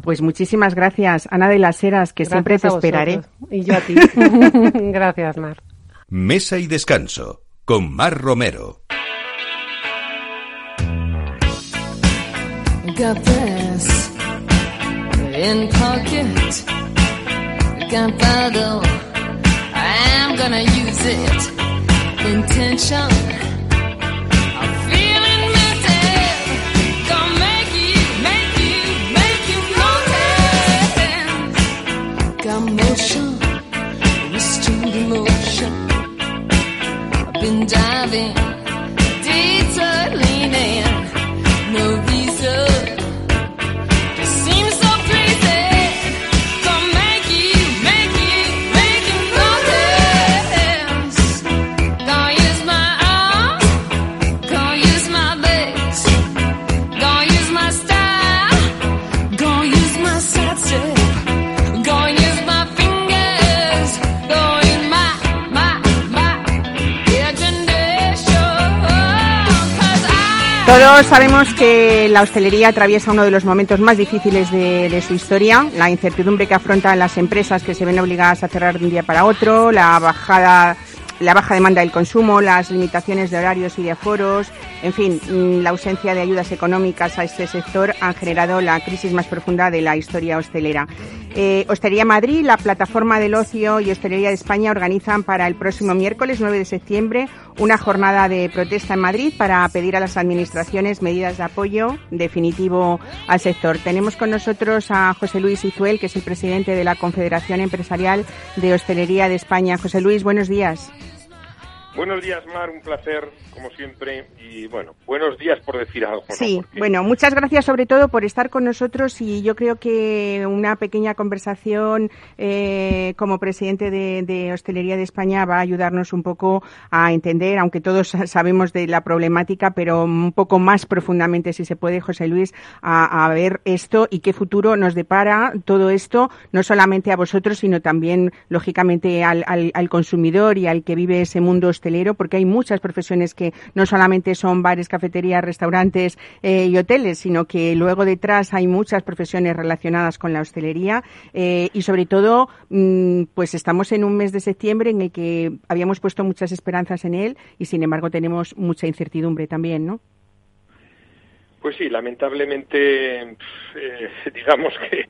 Pues muchísimas gracias, Ana de las Heras, que siempre te esperaré. Y yo a ti. gracias, Mar. Mesa y descanso con Mar Romero. In pocket. Gunpowder, I'm gonna use it. Intention. Todos sabemos que la hostelería atraviesa uno de los momentos más difíciles de, su historia, la incertidumbre que afrontan las empresas que se ven obligadas a cerrar de un día para otro, la bajada la baja demanda del consumo, las limitaciones de horarios y de aforos, en fin, mm, la ausencia de ayudas económicas a este sector han generado la crisis más profunda de la historia hostelera. Eh, Hostelería Madrid, la plataforma del ocio y Hostelería de España organizan para el próximo miércoles 9 de septiembre una jornada de protesta en Madrid para pedir a las administraciones medidas de apoyo definitivo al sector. Tenemos con nosotros a José Luis Izuel, que es el presidente de la Confederación Empresarial de Hostelería de España. José Luis, buenos días. Buenos días, Mar, un placer, como siempre, y bueno, buenos días por decir algo. Sí, bueno, muchas gracias sobre todo por estar con nosotros y yo creo que una pequeña conversación eh, como presidente de, Hostelería de España va a ayudarnos un poco a entender, aunque todos sabemos de la problemática, pero un poco más profundamente, si se puede, José Luis, a, ver esto y qué futuro nos depara todo esto, no solamente a vosotros, sino también, lógicamente, al, al consumidor y al que vive ese mundo hostelero porque hay muchas profesiones que no solamente son bares, cafeterías, restaurantes eh, y hoteles, sino que luego detrás hay muchas profesiones relacionadas con la hostelería eh, y sobre todo, mm, pues estamos en un mes de septiembre en el que habíamos puesto muchas esperanzas en él y sin embargo tenemos mucha incertidumbre también, ¿no? Pues sí, lamentablemente, eh, digamos que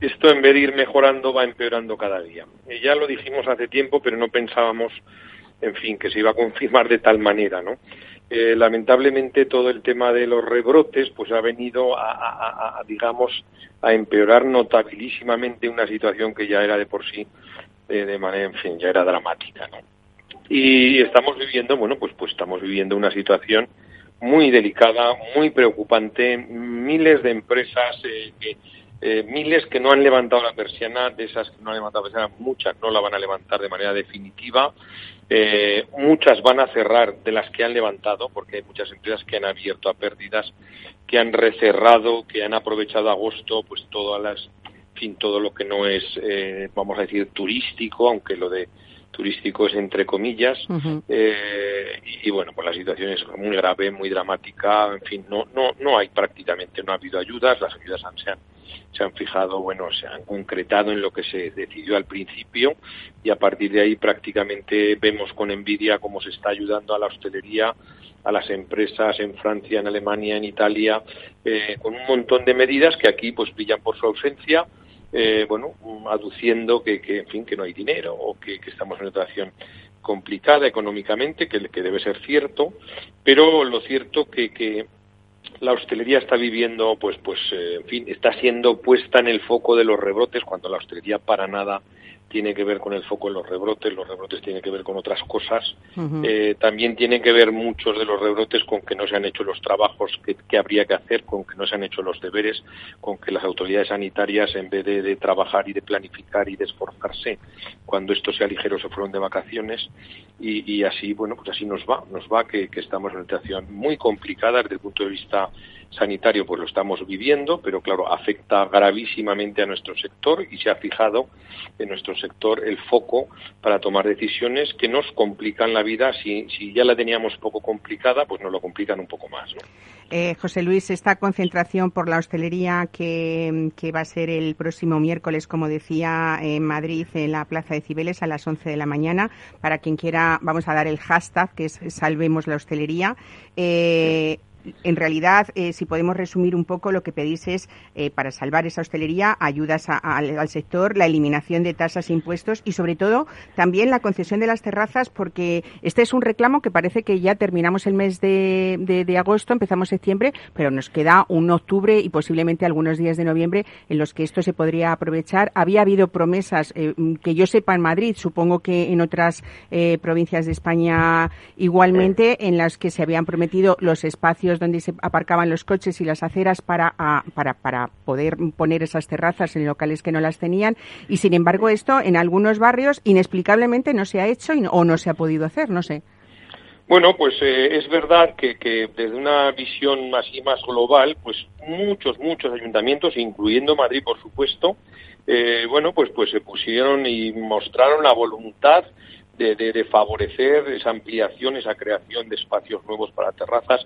esto en vez de ir mejorando va empeorando cada día. ya lo dijimos hace tiempo, pero no pensábamos en fin, que se iba a confirmar de tal manera, ¿no? Eh, lamentablemente todo el tema de los rebrotes pues ha venido a, digamos a empeorar notabilísimamente una situación que ya era de por sí eh, de manera en fin ya era dramática ¿no? y estamos viviendo bueno pues pues estamos viviendo una situación muy delicada muy preocupante miles de empresas eh, que eh, miles que no han levantado la persiana, de esas que no han levantado la persiana, muchas no la van a levantar de manera definitiva. Eh, muchas van a cerrar de las que han levantado, porque hay muchas empresas que han abierto a pérdidas, que han recerrado, que han aprovechado agosto, pues todas las, fin, todo lo que no es, eh, vamos a decir, turístico, aunque lo de turísticos entre comillas eh, y, bueno pues la situación es muy grave muy dramática en fin no no no hay prácticamente no ha habido ayudas las ayudas han, se han se han fijado bueno se han concretado en lo que se decidió al principio y a partir de ahí prácticamente vemos con envidia cómo se está ayudando a la hostelería a las empresas en Francia, en Alemania, en Italia, eh, con un montón de medidas que aquí pues brillan por su ausencia eh, bueno, aduciendo que, que, en fin, que no hay dinero o que, estamos en una situación complicada económicamente, que, que debe ser cierto, pero lo cierto que, que la hostelería está viviendo, pues, pues, eh, en fin, está siendo puesta en el foco de los rebrotes cuando la hostelería para nada tiene que ver con el foco en los rebrotes, los rebrotes tienen que ver con otras cosas. eh, también tienen que ver muchos de los rebrotes con que no se han hecho los trabajos que, habría que hacer, con que no se han hecho los deberes, con que las autoridades sanitarias, en vez de, trabajar y de planificar y de esforzarse, cuando esto sea ligero, se fueron de vacaciones. Y, y así, bueno, pues así nos va, nos va que, que estamos en una situación muy complicada desde el punto de vista sanitario pues lo estamos viviendo, pero claro, afecta gravísimamente a nuestro sector y se ha fijado en nuestro sector el foco para tomar decisiones que nos complican la vida. Si, si ya la teníamos poco complicada, pues nos lo complican un poco más. Eh, José Luis, esta concentración por la hostelería que, va a ser el próximo miércoles, como decía, en Madrid, en la Plaza de Cibeles a las 11 de la mañana. Para quien quiera, vamos a dar el hashtag que es Salvemos la Hostelería. Eh, en realidad, eh, si podemos resumir un poco, lo que pedís es, eh, para salvar esa hostelería, ayudas al sector, la eliminación de tasas e impuestos y, sobre todo, también la concesión de las terrazas, porque este es un reclamo que parece que ya terminamos el mes de, agosto, empezamos septiembre, pero nos queda un octubre y posiblemente algunos días de noviembre en los que esto se podría aprovechar. Había habido promesas, eh, que yo sepa en Madrid, supongo que en otras provincias de España igualmente, en las que se habían prometido los espacios donde se aparcaban los coches y las aceras para, para, para poder poner esas terrazas en locales que no las tenían. Y sin embargo, esto en algunos barrios inexplicablemente no se ha hecho o no se ha podido hacer, no sé. Bueno, pues eh, es verdad que, desde una visión así más global, pues muchos, muchos ayuntamientos, incluyendo Madrid, por supuesto, eh, bueno, pues, pues se pusieron y mostraron la voluntad de, favorecer esa ampliación, esa creación de espacios nuevos para terrazas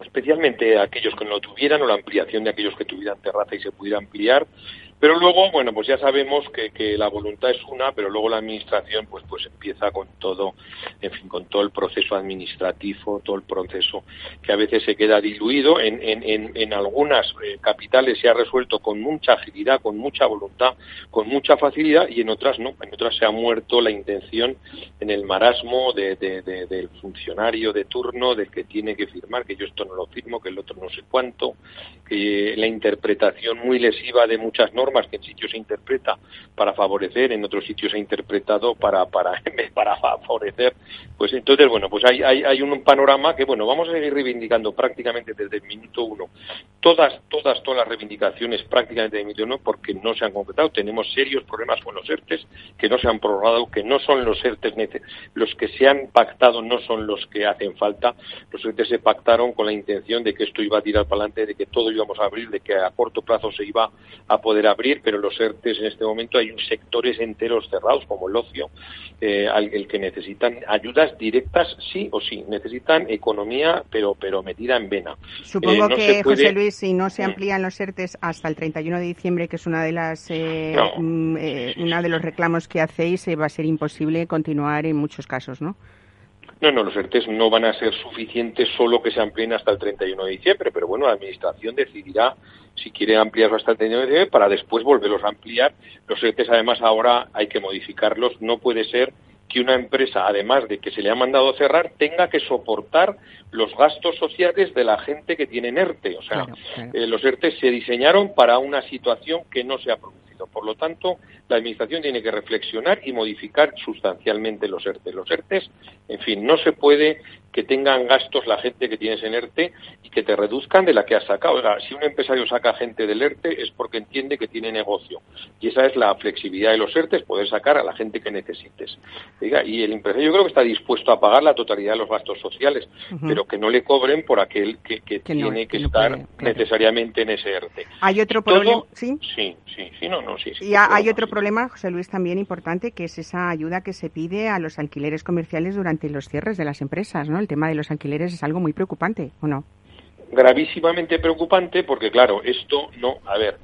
especialmente aquellos que no lo tuvieran o la ampliación de aquellos que tuvieran terraza y se pudiera ampliar pero luego, bueno, pues ya sabemos que, que, la voluntad es una, pero luego la administración, pues, pues empieza con todo, en fin, con todo el proceso administrativo, todo el proceso que a veces se queda diluido. En, en, en, algunas eh, capitales se ha resuelto con mucha agilidad, con mucha voluntad, con mucha facilidad, y en otras no. En otras se ha muerto la intención en el marasmo de, de, del funcionario de turno, del que tiene que firmar, que yo esto no lo firmo, que el otro no sé cuánto, que la interpretación muy lesiva de muchas normas que en sitios se interpreta para favorecer, en otros sitios se ha interpretado para, para, para favorecer. Pues entonces, bueno, pues hay, hay, hay un panorama que, bueno, vamos a seguir reivindicando prácticamente desde el minuto uno todas, todas, todas las reivindicaciones prácticamente desde el minuto uno porque no se han concretado. Tenemos serios problemas con los ERTES que no se han prorrogado, que no son los ERTES los que se han pactado no son los que hacen falta. Los ERTES se pactaron con la intención de que esto iba a tirar para adelante, de que todo íbamos a abrir, de que a corto plazo se iba a poder abrir pero los ERTES en este momento hay sectores enteros cerrados, como el ocio, eh, el que necesitan ayudas directas sí o sí, necesitan economía, pero, pero metida en vena. Supongo eh, que, José Luis, si no se mm. amplían los ERTES hasta el 31 de diciembre, que es una de las eh, mm, una de los reclamos que hacéis, va a ser imposible continuar en muchos casos, ¿no? No, no, los ERTES no van a ser suficientes solo que se amplíen hasta el 31 de diciembre, pero bueno, la Administración decidirá si quiere ampliarlo hasta el 31 de diciembre para después volverlos a ampliar. Los ERTES además ahora hay que modificarlos, no puede ser que una empresa, además de que se le ha mandado cerrar, tenga que soportar los gastos sociales de la gente que tiene ERTE. O sea, eh, los ERTE se diseñaron para una situación que no se ha producido. Por lo tanto, la Administración tiene que reflexionar y modificar sustancialmente los ERTE. Los ERTE, en fin, no se puede que tengan gastos la gente que tienes en ERTE y que te reduzcan de la que has sacado. Oiga, si un empresario saca gente del ERTE es porque entiende que tiene negocio. Y esa es la flexibilidad de los ERTE, poder sacar a la gente que necesites. y el empresario yo creo que está dispuesto a pagar la totalidad de los gastos sociales, pero que no le cobren por aquel que, tiene que, estar necesariamente en ese ERTE. Hay otro problema, ¿sí? Sí, sí, sí, no, no, y hay otro problema, José Luis, también importante, que es esa ayuda que se pide a los alquileres comerciales durante los cierres de las empresas, ¿no? El tema de los alquileres es algo muy preocupante, ¿o no? Gravísimamente preocupante porque, claro, esto no, a ver,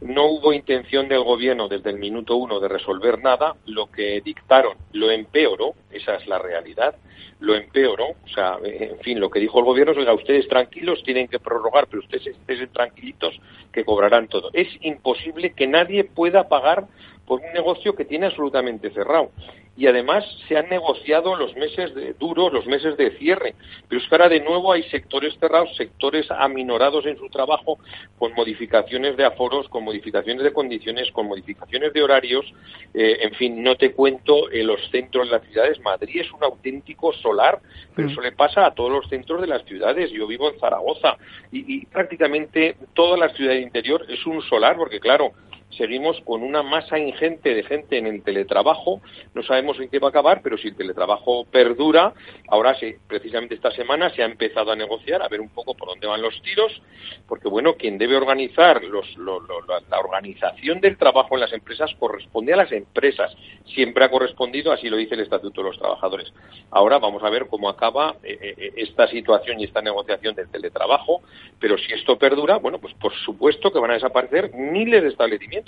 no hubo intención del gobierno desde el minuto uno de resolver nada. Lo que dictaron lo empeoró, esa es la realidad, lo empeoró. O sea, en fin, lo que dijo el gobierno es, oiga, ustedes tranquilos, tienen que prorrogar, pero ustedes estén tranquilitos que cobrarán todo. Es imposible que nadie pueda pagar por un negocio que tiene absolutamente cerrado y además se han negociado los meses de, duros, los meses de cierre. Pero es que ahora de nuevo hay sectores cerrados, sectores aminorados en su trabajo, con modificaciones de aforos, con modificaciones de condiciones, con modificaciones de horarios. Eh, en fin, no te cuento en los centros de las ciudades. Madrid es un auténtico solar, pero mm. eso le pasa a todos los centros de las ciudades. Yo vivo en Zaragoza y, y prácticamente todas las ciudades interior es un solar, porque claro, seguimos con una masa ingente de gente en el teletrabajo. No sabemos en qué va a acabar, pero si el teletrabajo perdura, ahora sí, precisamente esta semana se ha empezado a negociar, a ver un poco por dónde van los tiros, porque bueno, quien debe organizar los, la organización del trabajo en las empresas corresponde a las empresas. Siempre ha correspondido, así lo dice el Estatuto de los Trabajadores. Ahora vamos a ver cómo acaba eh, eh, esta situación y esta negociación del teletrabajo, pero si esto perdura, bueno, pues por supuesto que van a desaparecer miles de establecimientos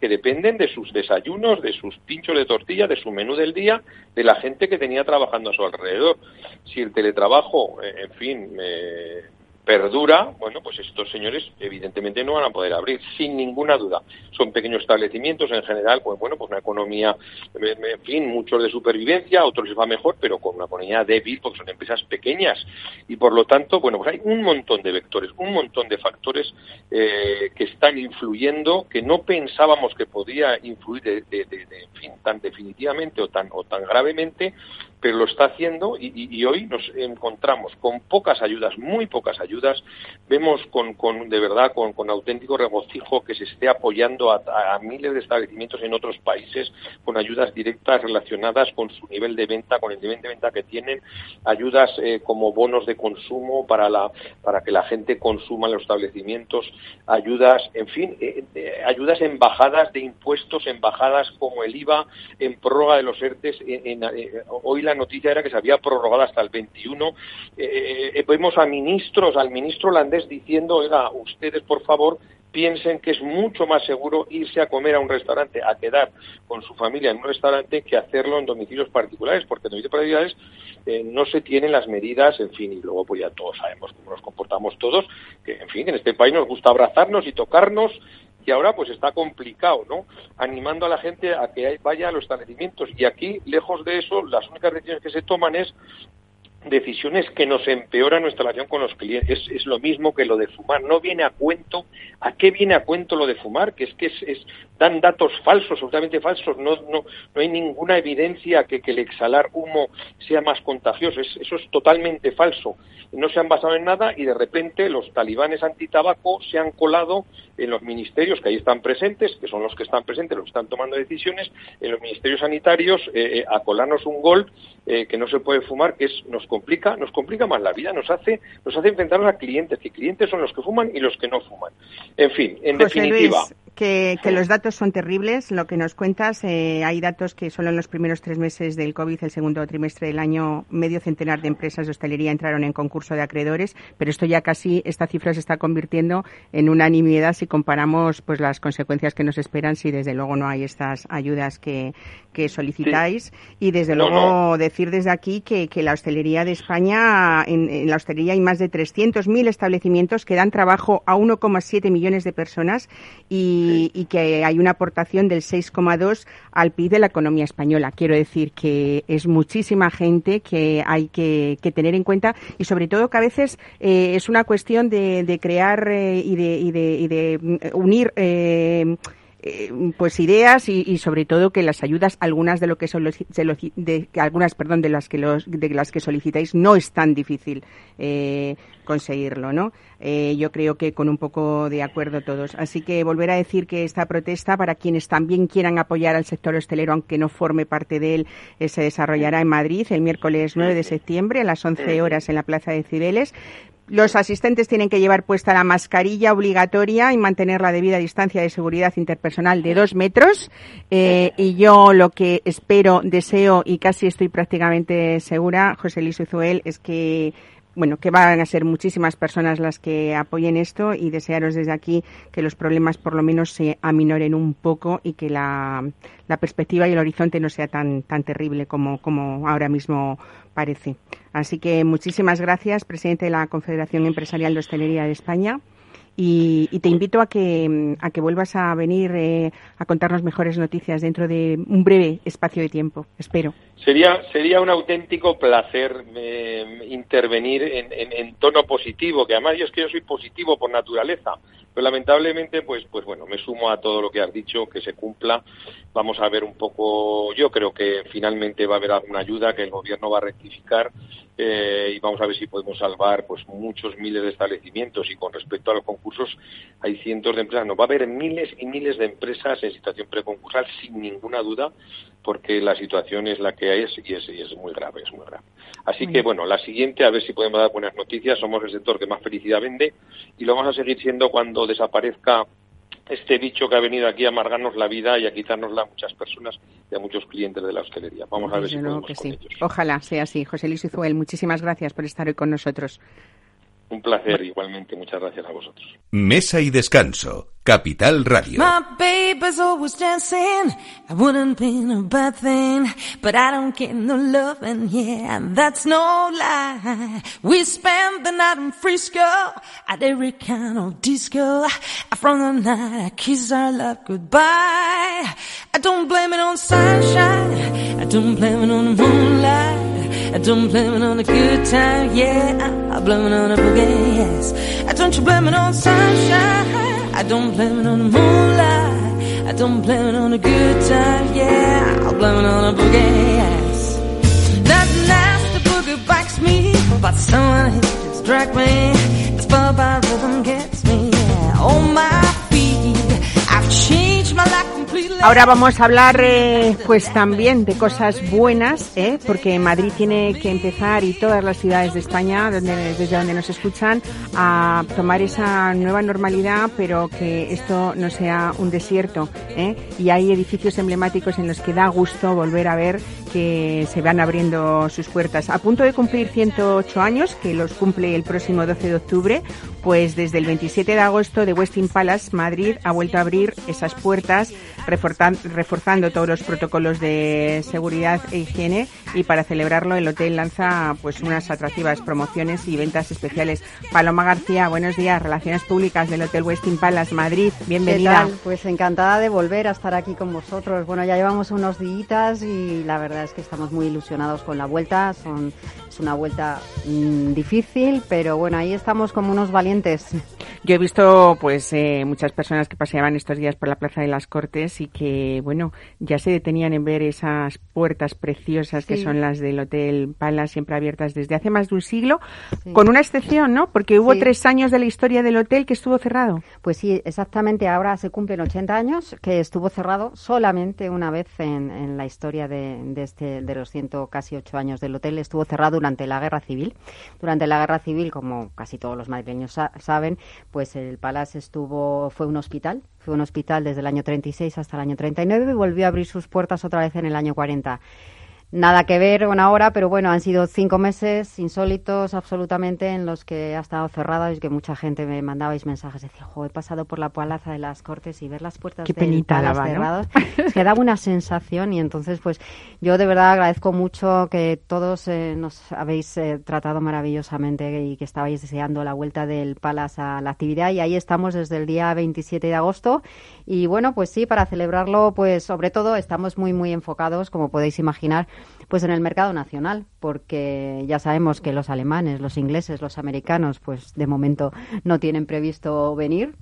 que dependen de sus desayunos, de sus pinchos de tortilla, de su menú del día, de la gente que tenía trabajando a su alrededor. Si el teletrabajo, eh, en fin, eh, perdura, bueno, pues estos señores evidentemente no van a poder abrir, sin ninguna duda. Son pequeños establecimientos en general, pues bueno, pues una economía, en fin, muchos de supervivencia, otros les va mejor, pero con una economía débil, porque son empresas pequeñas. Y por lo tanto, bueno, pues hay un montón de vectores, un montón de factores eh, que están influyendo, que no pensábamos que podía influir de, fin, tan definitivamente o tan, o tan gravemente, pero lo está haciendo y, hoy nos encontramos con pocas ayudas, muy pocas ayudas. Vemos con, de verdad con, auténtico regocijo que se esté apoyando a, miles de establecimientos en otros países con ayudas directas relacionadas con su nivel de venta, con el nivel de venta que tienen, ayudas eh, como bonos de consumo para, la, para que la gente consuma en los establecimientos, ayudas, en fin, eh, eh, ayudas en bajadas de impuestos, en bajadas como el IVA, en prórroga de los ERTES. hoy la la noticia era que se había prorrogado hasta el 21. Eh, eh, eh, vemos a ministros, al ministro holandés diciendo, oiga, ustedes por favor piensen que es mucho más seguro irse a comer a un restaurante, a quedar con su familia en un restaurante que hacerlo en domicilios particulares, porque en domicilios particulares no se tienen las medidas, en fin, y luego pues ya todos sabemos cómo nos comportamos todos, que en fin, en este país nos gusta abrazarnos y tocarnos y ahora pues está complicado, ¿no? Animando a la gente a que vaya a los establecimientos y aquí, lejos de eso, las únicas decisiones que se toman es decisiones que nos empeoran nuestra relación con los clientes. Es, lo mismo que lo de fumar. No viene a cuento. ¿A qué viene a cuento lo de fumar? Que es que es, dan datos falsos, absolutamente falsos. No, no, no hay ninguna evidencia que, que el exhalar humo sea más contagioso. eso es totalmente falso. No se han basado en nada y de repente los talibanes antitabaco se han colado en los ministerios que ahí están presentes, que son los que están presentes, los que están tomando decisiones, en los ministerios sanitarios, eh, eh, a colarnos un gol eh, que no se puede fumar, que es, nos complica, nos complica más la vida, nos hace, nos hace enfrentarnos a clientes, que clientes son los que fuman y los que no fuman. En fin, en definitiva que, los datos son terribles. Lo que nos cuentas, eh, hay datos que solo en los primeros tres meses del COVID, el segundo trimestre del año, medio centenar de empresas de hostelería entraron en concurso de acreedores, pero esto ya casi, esta cifra se está convirtiendo en unanimidad si comparamos pues las consecuencias que nos esperan si desde luego no hay estas ayudas que, que solicitáis. Y desde luego decir desde aquí que, que la hostelería de España, en, en la hostelería hay más de 300.000 establecimientos que dan trabajo a 1,7 millones de personas y y, que hay una aportación del 6,2 al PIB de la economía española. Quiero decir que es muchísima gente que hay que, tener en cuenta y sobre todo que a veces eh, es una cuestión de, crear eh, y, de, y, de, mm, unir. Eh, eh, pues ideas y, sobre todo que las ayudas, algunas de lo que son de, algunas, perdón, de las que los, de las que solicitáis no es tan difícil eh, conseguirlo, ¿no? Eh, yo creo que con un poco de acuerdo todos. Así que volver a decir que esta protesta, para quienes también quieran apoyar al sector hostelero, aunque no forme parte de él, se desarrollará en Madrid el miércoles 9 de septiembre a las 11 horas en la Plaza de Cibeles. Los asistentes tienen que llevar puesta la mascarilla obligatoria y mantener la debida distancia de seguridad interpersonal de dos metros. Eh, y yo lo que espero, deseo y casi estoy prácticamente segura, José Luis Uzuel, es que bueno, que van a ser muchísimas personas las que apoyen esto y desearos desde aquí que los problemas por lo menos se aminoren un poco y que la, perspectiva y el horizonte no sea tan, tan terrible como, como ahora mismo parece. Así que muchísimas gracias, presidente de la Confederación Empresarial de Hostelería de España. Y, te invito a que, a que vuelvas a venir eh, a contarnos mejores noticias dentro de un breve espacio de tiempo, espero. Sería, sería un auténtico placer eh, intervenir en, en, tono positivo, que además yo es que yo soy positivo por naturaleza. Pero lamentablemente, pues, pues bueno, me sumo a todo lo que has dicho, que se cumpla. Vamos a ver un poco, yo creo que finalmente va a haber alguna ayuda, que el gobierno va a rectificar eh, y vamos a ver si podemos salvar pues muchos miles de establecimientos y con respecto a los concursos hay cientos de empresas, no va a haber miles y miles de empresas en situación preconcursal sin ninguna duda porque la situación es la que es y es, y es muy grave, es muy grave. Así que bueno, la siguiente a ver si podemos dar buenas noticias, somos el sector que más felicidad vende y lo vamos a seguir siendo cuando desaparezca este bicho que ha venido aquí a amargarnos la vida y a quitárnosla a muchas personas y a muchos clientes de la hostelería. Vamos a ver si podemos con ellos. Ojalá sea así. José Luis Izuel, muchísimas gracias por estar hoy con nosotros. Un placer, igualmente. Muchas gracias a vosotros. Mesa y descanso. Capital Radio. My baby's always dancing. I wouldn't be a bad thing, but I don't get no loving, yeah, that's no lie. We spent the night in Frisco at every kind of disco. From the night I kiss our love goodbye. I don't blame it on sunshine. I don't blame it on moonlight. I don't blame it on a good time, yeah. I blame it on a boogie, yes. I don't you blame it on sunshine. I don't blame it on the moonlight. I don't blame it on a good time, yeah. I blame it on a boogie, yes. That nasty boogie bites me, but someone hit just drag me. This ball by rhythm gets me, yeah. On my feet, I've changed my life. Ahora vamos a hablar eh, pues también de cosas buenas, ¿eh? porque Madrid tiene que empezar y todas las ciudades de España, donde, desde donde nos escuchan, a tomar esa nueva normalidad, pero que esto no sea un desierto. ¿eh? Y hay edificios emblemáticos en los que da gusto volver a ver que se van abriendo sus puertas. A punto de cumplir 108 años, que los cumple el próximo 12 de octubre, pues desde el 27 de agosto de Westin Palace, Madrid, ha vuelto a abrir esas puertas reforzando todos los protocolos de seguridad e higiene y para celebrarlo el hotel lanza pues unas atractivas promociones y ventas especiales. Paloma García, buenos días, Relaciones Públicas del Hotel Westin Palace Madrid, bienvenida. Pues encantada de volver a estar aquí con vosotros. Bueno, ya llevamos unos días y la verdad es que estamos muy ilusionados con la vuelta. Son, es una vuelta mm, difícil, pero bueno, ahí estamos como unos valientes. Yo he visto pues eh, muchas personas que paseaban estos días por la Plaza de las Cortes y que, bueno, ya se detenían en ver esas puertas preciosas que son las del Hotel Palace, siempre abiertas desde hace más de un siglo, con una excepción, ¿no? Porque hubo tres años de la historia del hotel que estuvo cerrado. Pues sí, exactamente. Ahora se cumplen 80 años que estuvo cerrado solamente una vez en, en la historia de, de, este, de los ciento casi ocho años del hotel. Estuvo cerrado durante la Guerra Civil. Durante la Guerra Civil, como casi todos los madrileños saben, pues el Palace estuvo, fue un hospital fue un hospital desde el año 36 hasta el año 39 y volvió a abrir sus puertas otra vez en el año 40. Nada que ver con ahora, pero bueno, han sido cinco meses insólitos absolutamente en los que ha estado cerrada y que mucha gente me mandabais mensajes. Decía, jo, he pasado por la plaza de las Cortes y ver las puertas Qué del Palace cerradas. que daba una sensación y entonces pues yo de verdad agradezco mucho que todos eh, nos habéis eh, tratado maravillosamente y que estabais deseando la vuelta del Palace a la actividad y ahí estamos desde el día 27 de agosto y bueno, pues sí, para celebrarlo pues sobre todo estamos muy muy enfocados, como podéis imaginar, pues en el mercado nacional, porque ya sabemos que los alemanes, los ingleses, los americanos, pues de momento no tienen previsto venir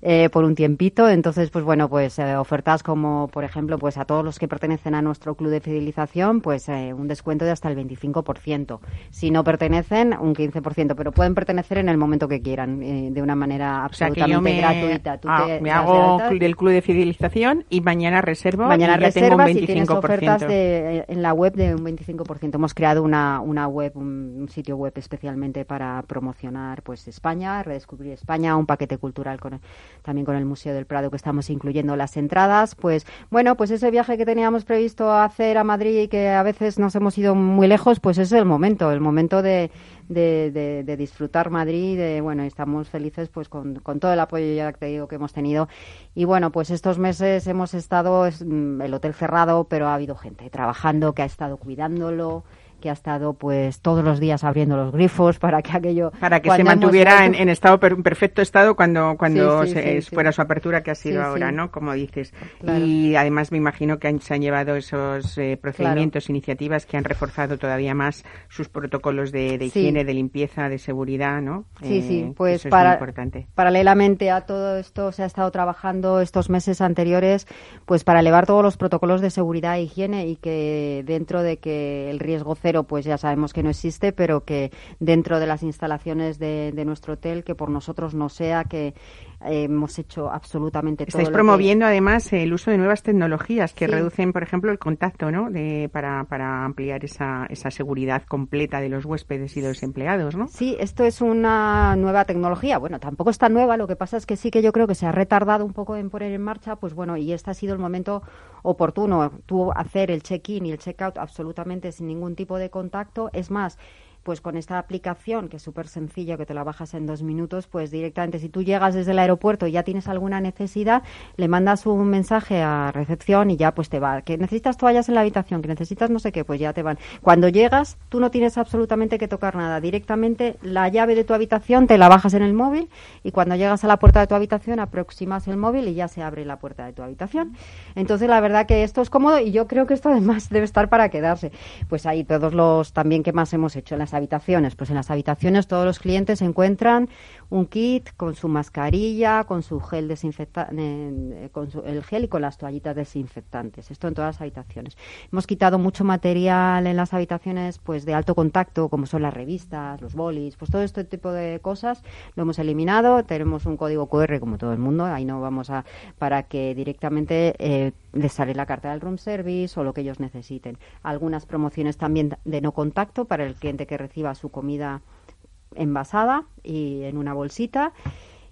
eh, por un tiempito. Entonces, pues bueno, pues eh, ofertas como, por ejemplo, pues a todos los que pertenecen a nuestro club de fidelización, pues eh, un descuento de hasta el 25%. Si no pertenecen, un 15%, pero pueden pertenecer en el momento que quieran, de una manera absolutamente gratuita. Ah, me hago del club de fidelización y mañana reservo mañana y ya tengo un 25%. y tienes ofertas en la web de un 25%. Hemos creado una, una web, un, sitio web especialmente para promocionar pues España, redescubrir España, un paquete cultural con también con el Museo del Prado que estamos incluyendo las entradas. Pues bueno, pues ese viaje que teníamos previsto hacer a Madrid y que a veces nos hemos ido muy lejos, pues es el momento, el momento de, de, de, disfrutar Madrid. De, bueno, estamos felices pues con, con, todo el apoyo ya te digo que hemos tenido. Y bueno, pues estos meses hemos estado, mm, el hotel cerrado, pero ha habido gente trabajando que ha estado cuidándolo que ha estado pues todos los días abriendo los grifos para que aquello para que se mantuviera en, estado perfecto estado cuando cuando se, fuera su apertura que ha sido ahora no como dices. Y además me imagino que se han llevado esos eh, procedimientos iniciativas que han reforzado todavía más sus protocolos de, higiene de limpieza de seguridad no sí sí eh, pues para, paralelamente a todo esto se ha estado trabajando estos meses anteriores pues para elevar todos los protocolos de seguridad e higiene y que dentro de que el riesgo cero pues ya sabemos que no existe, pero que dentro de las instalaciones de, nuestro hotel, que por nosotros no sea, que eh, hemos hecho absolutamente todo. Estáis promoviendo además el uso de nuevas tecnologías que reducen, por ejemplo, el contacto, ¿no? De, para, para ampliar esa, esa seguridad completa de los huéspedes y de los empleados, ¿no? Sí, esto es una nueva tecnología. Bueno, tampoco está nueva, lo que pasa es que sí que yo creo que se ha retardado un poco en poner en marcha, pues bueno, y este ha sido el momento oportuno. Tú hacer el check-in y el check-out absolutamente sin ningún tipo de contacto. Es más, pues con esta aplicación, que es súper sencilla, que te la bajas en dos minutos, pues directamente si tú llegas desde el aeropuerto y ya tienes alguna necesidad, le mandas un mensaje a recepción y ya pues te va. Que necesitas toallas en la habitación, que necesitas no sé qué, pues ya te van. Cuando llegas, tú no tienes absolutamente que tocar nada. Directamente la llave de tu habitación te la bajas en el móvil y cuando llegas a la puerta de tu habitación aproximas el móvil y ya se abre la puerta de tu habitación. Entonces la verdad que esto es cómodo y yo creo que esto además debe estar para quedarse. Pues ahí todos los también que más hemos hecho en las habitaciones? Pues en las habitaciones todos los clientes encuentran un kit con su mascarilla, con su gel desinfectante, eh, con el gel y con las toallitas desinfectantes. Esto en todas las habitaciones. Hemos quitado mucho material en las habitaciones, pues de alto contacto, como son las revistas, los bolis, pues todo este tipo de cosas lo hemos eliminado. Tenemos un código QR como todo el mundo, ahí no vamos a para que directamente eh, les sale la carta del room service o lo que ellos necesiten. Algunas promociones también de no contacto para el cliente que reciba su comida envasada y en una bolsita.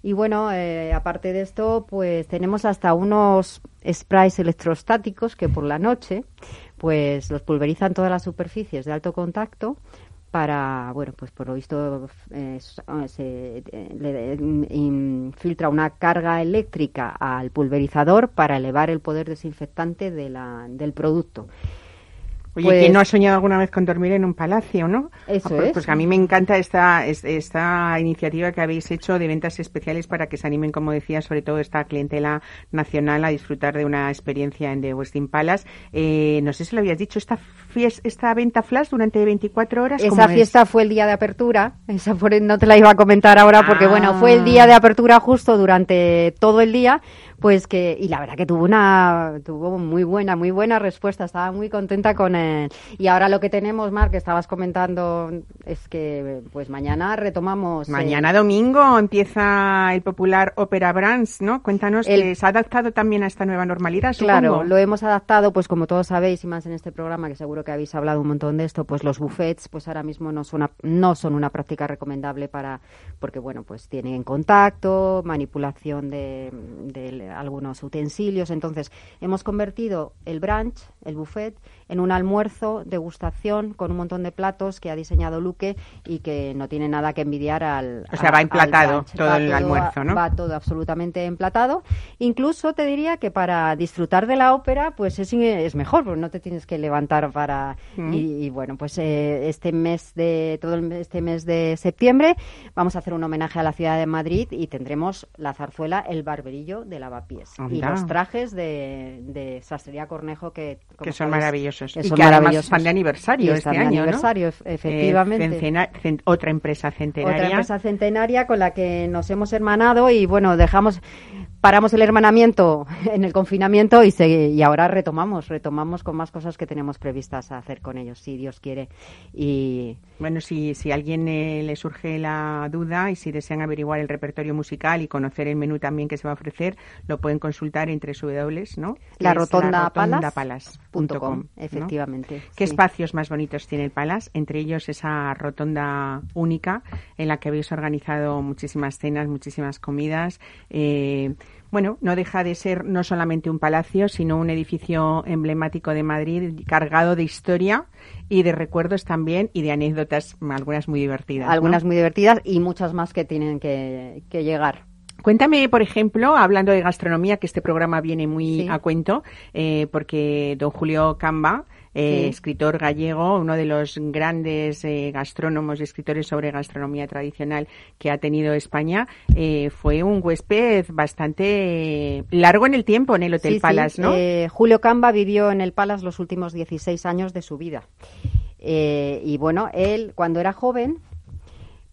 Y bueno, eh, aparte de esto, pues tenemos hasta unos sprays electrostáticos que por la noche, pues los pulverizan todas las superficies de alto contacto para, bueno, pues por lo visto eh, se le infiltra una carga eléctrica al pulverizador para elevar el poder desinfectante de la, del producto. Oye, pues, ¿quién no ha soñado alguna vez con dormir en un palacio, no? Eso ah, pues, es. Pues a mí me encanta esta, esta iniciativa que habéis hecho de ventas especiales para que se animen, como decía, sobre todo esta clientela nacional a disfrutar de una experiencia en The Westin Palace. Eh, no sé si lo habías dicho, esta, esta venta flash durante 24 horas. Esa fiesta fue el día de apertura. Esa no te la iba a comentar ahora porque, bueno, fue el día de apertura justo durante todo el día pues que y la verdad que tuvo una tuvo muy buena muy buena respuesta. Estaba muy contenta con él. Y ahora lo que tenemos Mar que estabas comentando es que pues mañana retomamos eh, mañana domingo empieza el popular Opera Brands no cuéntanos que se ha adaptado también a esta nueva normalidad claro lo hemos adaptado pues como todos sabéis y más en este programa que seguro que habéis hablado un montón de esto pues los buffets pues ahora mismo no son una, no son una práctica recomendable para porque bueno pues tienen contacto manipulación de, de algunos utensilios. Entonces, hemos convertido el brunch, el buffet, en un almuerzo, degustación, con un montón de platos que ha diseñado Luque y que no tiene nada que envidiar al. O sea, va emplatado todo el almuerzo, ¿no? Va todo absolutamente emplatado. Incluso te diría que para disfrutar de la ópera, pues es, es mejor, porque no te tienes que levantar para. Mm. Y, bueno, pues eh, este mes de. todo este mes de septiembre vamos a hacer un homenaje a la ciudad de Madrid y tendremos la zarzuela El Barberillo de la lavapiés. Y los trajes de, de Sastrería Cornejo que... Que son maravillosos. Y que además están de aniversario este año, aniversario, eh, efectivamente. otra empresa centenaria. Otra empresa centenaria con la que nos hemos hermanado y, bueno, dejamos paramos el hermanamiento en el confinamiento y, y ahora retomamos, retomamos con más cosas que tenemos previstas hacer con ellos, si Dios quiere. Y bueno, si, si a alguien eh, le surge la duda y si desean averiguar el repertorio musical y conocer el menú también que se va a ofrecer, lo pueden consultar entre W, ¿no? La rotonda, efectivamente. ¿Qué espacios más bonitos tiene el Palas? Entre ellos esa rotonda única en la que habéis organizado muchísimas cenas, muchísimas comidas. Eh, bueno, no deja de ser no solamente un palacio, sino un edificio emblemático de Madrid cargado de historia y de recuerdos también y de anécdotas, algunas muy divertidas. Algunas muy divertidas y muchas más que tienen que, llegar. Cuéntame, por ejemplo, hablando de gastronomía, que este programa viene muy a cuento, eh, porque don Julio Camba eh, escritor gallego, uno de los grandes eh, gastrónomos y escritores sobre gastronomía tradicional que ha tenido España, eh, fue un huésped bastante largo en el tiempo en el Hotel Palace, ¿no? Julio Camba vivió en el Palace los últimos 16 años de su vida. y bueno, él cuando era joven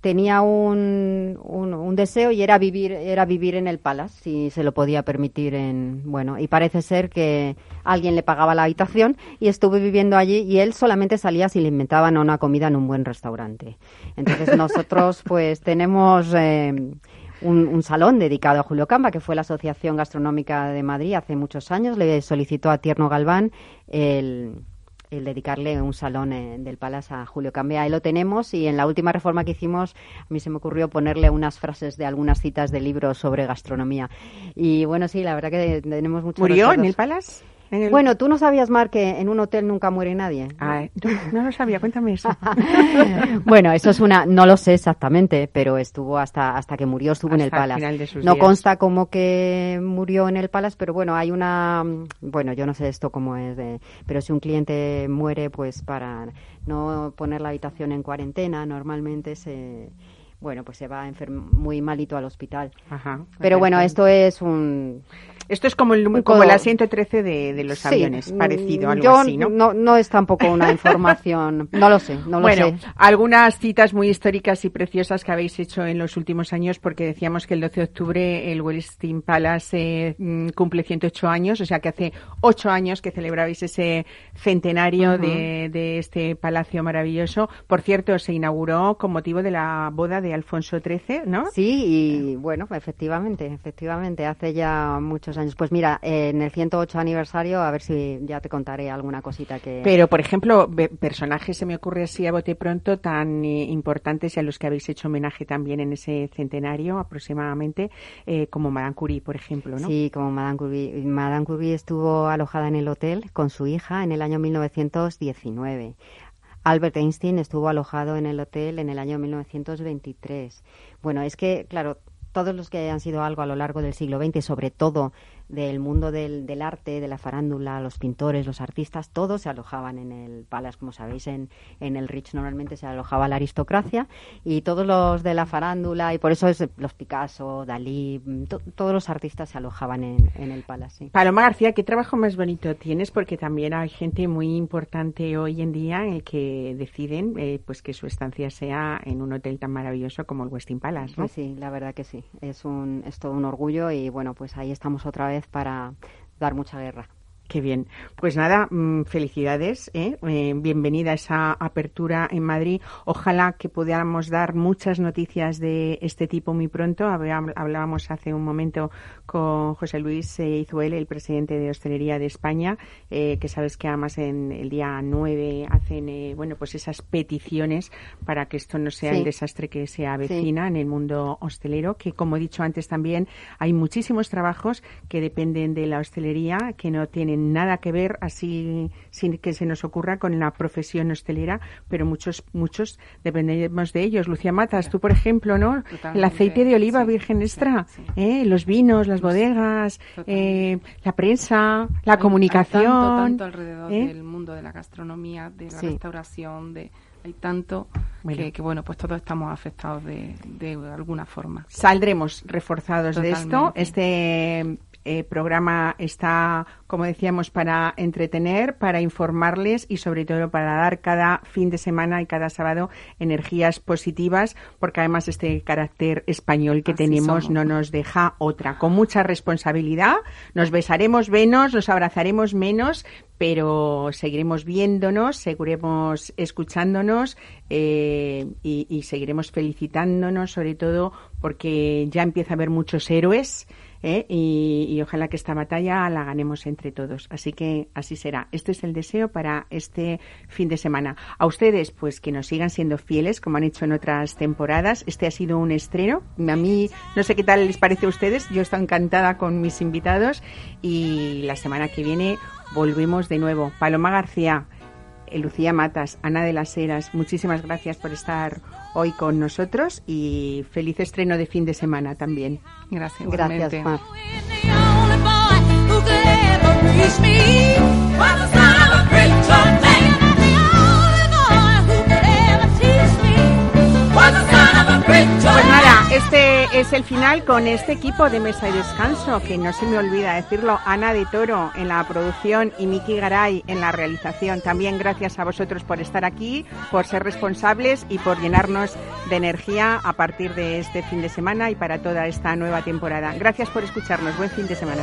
tenía un, un, deseo y era vivir era vivir en el Palace si se lo podía permitir en bueno y parece ser que alguien le pagaba la habitación y estuve viviendo allí y él solamente salía si le inventaban una comida en un buen restaurante entonces nosotros pues tenemos eh, un, un, salón dedicado a Julio Camba, que fue la Asociación Gastronómica de Madrid hace muchos años. Le solicitó a Tierno Galván el, el dedicarle un salón eh, del Palace a Julio Cambia. Ahí lo tenemos y en la última reforma que hicimos a mí se me ocurrió ponerle unas frases de algunas citas de libros sobre gastronomía. Y bueno, sí, la verdad que tenemos mucho ¿Murió en el Palace? Bueno, tú no sabías, Mar, que en un hotel nunca muere nadie. Ah, no lo sabía, cuéntame eso. bueno, eso es una, no lo sé exactamente, pero estuvo hasta hasta que murió, estuvo en el Palace. No consta como que murió en el Palace, pero bueno, hay una, bueno, yo no sé esto cómo es, pero si un cliente muere, pues para no poner la habitación en cuarentena, normalmente se bueno, pues se va muy malito al hospital. Ajá, Pero bueno, esto es un esto es como el, como el asiento 13 de, los aviones, parecido, algo así, ¿no? ¿no? No es tampoco una información, no lo sé, no lo bueno, algunas citas muy históricas y preciosas que habéis hecho en los últimos años, porque decíamos que el 12 de octubre el Wellington Palace mm, cumple 108 años, o sea que hace 8 años que celebrabais ese centenario de, de este palacio maravilloso. Por cierto, se inauguró con motivo de la boda de Alfonso XIII, ¿no? Sí, y bueno, efectivamente, efectivamente, hace ya muchos años pues mira, en el 108 aniversario, a ver si ya te contaré alguna cosita que... Pero, por ejemplo, personajes se me ocurre así a bote pronto tan eh, importantes y a los que habéis hecho homenaje también en ese centenario aproximadamente, eh, como Madame Curie, por ejemplo, ¿no? Sí, como Madame Curie. Madame Curie estuvo alojada en el hotel con su hija en el año 1919. Albert Einstein estuvo alojado en el hotel en el año 1923. Bueno, es que, claro, todos los que han sido algo a lo largo del siglo XX, sobre todo del mundo del, del, arte, de la farándula, los pintores, los artistas, todos se alojaban en el Palace. Como sabéis, en, en el Rich normalmente se alojaba la aristocracia y todos los de la farándula, y por eso es los Picasso, Dalí, todos los artistas se alojaban en, en el Palace. Paloma García, ¿qué trabajo más bonito tienes? Porque también hay gente muy importante hoy en día en el que deciden eh, pues que su estancia sea en un hotel tan maravilloso como el Westin Palace. Pues sí, la verdad que sí. Es, un, es todo un orgullo y bueno, pues ahí estamos otra vez para dar mucha guerra. Qué bien. Pues nada, mm, felicidades. ¿eh? ¿eh? bienvenida a esa apertura en Madrid. Ojalá que pudiéramos dar muchas noticias de este tipo muy pronto. Hablábamos hace un momento con José Luis eh, Izuel, el presidente de Hostelería de España, eh, que sabes que además en el día 9 hacen bueno pues esas peticiones para que esto no sea el desastre que se avecina en el mundo hostelero, que como he dicho antes también hay muchísimos trabajos que dependen de la hostelería que no tienen nada que ver así sin que se nos ocurra con la profesión hostelera, pero muchos muchos dependemos de ellos. Lucía Matas, tú por ejemplo, ¿no? el aceite de oliva virgen extra, ¿eh? los vinos, las bodegas, eh, la prensa, la comunicación. tanto, alrededor ¿eh? del mundo de la gastronomía, de la restauración, de hay tanto Que, bueno pues todos estamos afectados de, de alguna forma saldremos reforzados de esto este eh, programa está, como decíamos, para entretener, para informarles y sobre todo para dar cada fin de semana y cada sábado energías positivas, porque además este carácter español que tenemos no nos deja otra. Con mucha responsabilidad, nos besaremos menos, nos abrazaremos menos, pero seguiremos viéndonos, seguiremos escuchándonos eh, y, y seguiremos felicitándonos, sobre todo porque ya empieza a haber muchos héroes ¿eh? y, ojalá que esta batalla la ganemos entre todos. Así que así será. Este es el deseo para este fin de semana. A ustedes, pues que nos sigan siendo fieles, como han hecho en otras temporadas. Este ha sido un estreno. A mí, no sé qué tal les parece a ustedes. Yo estoy encantada con mis invitados y la semana que viene volvemos de nuevo. Paloma García. Lucía Matas, Ana de las Heras, muchísimas gracias por estar hoy con nosotros y feliz estreno de fin de semana también. Gracias. Gracias, Mar. Pues nada, este es el final con este equipo de Mesa y Descanso, que no se me olvida decirlo, Ana de Toro en la producción y Miki Garay en la realización. También gracias a vosotros por estar aquí, por ser responsables y por llenarnos de energía a partir de este fin de semana y para toda esta nueva temporada. Gracias por escucharnos. Buen fin de semana.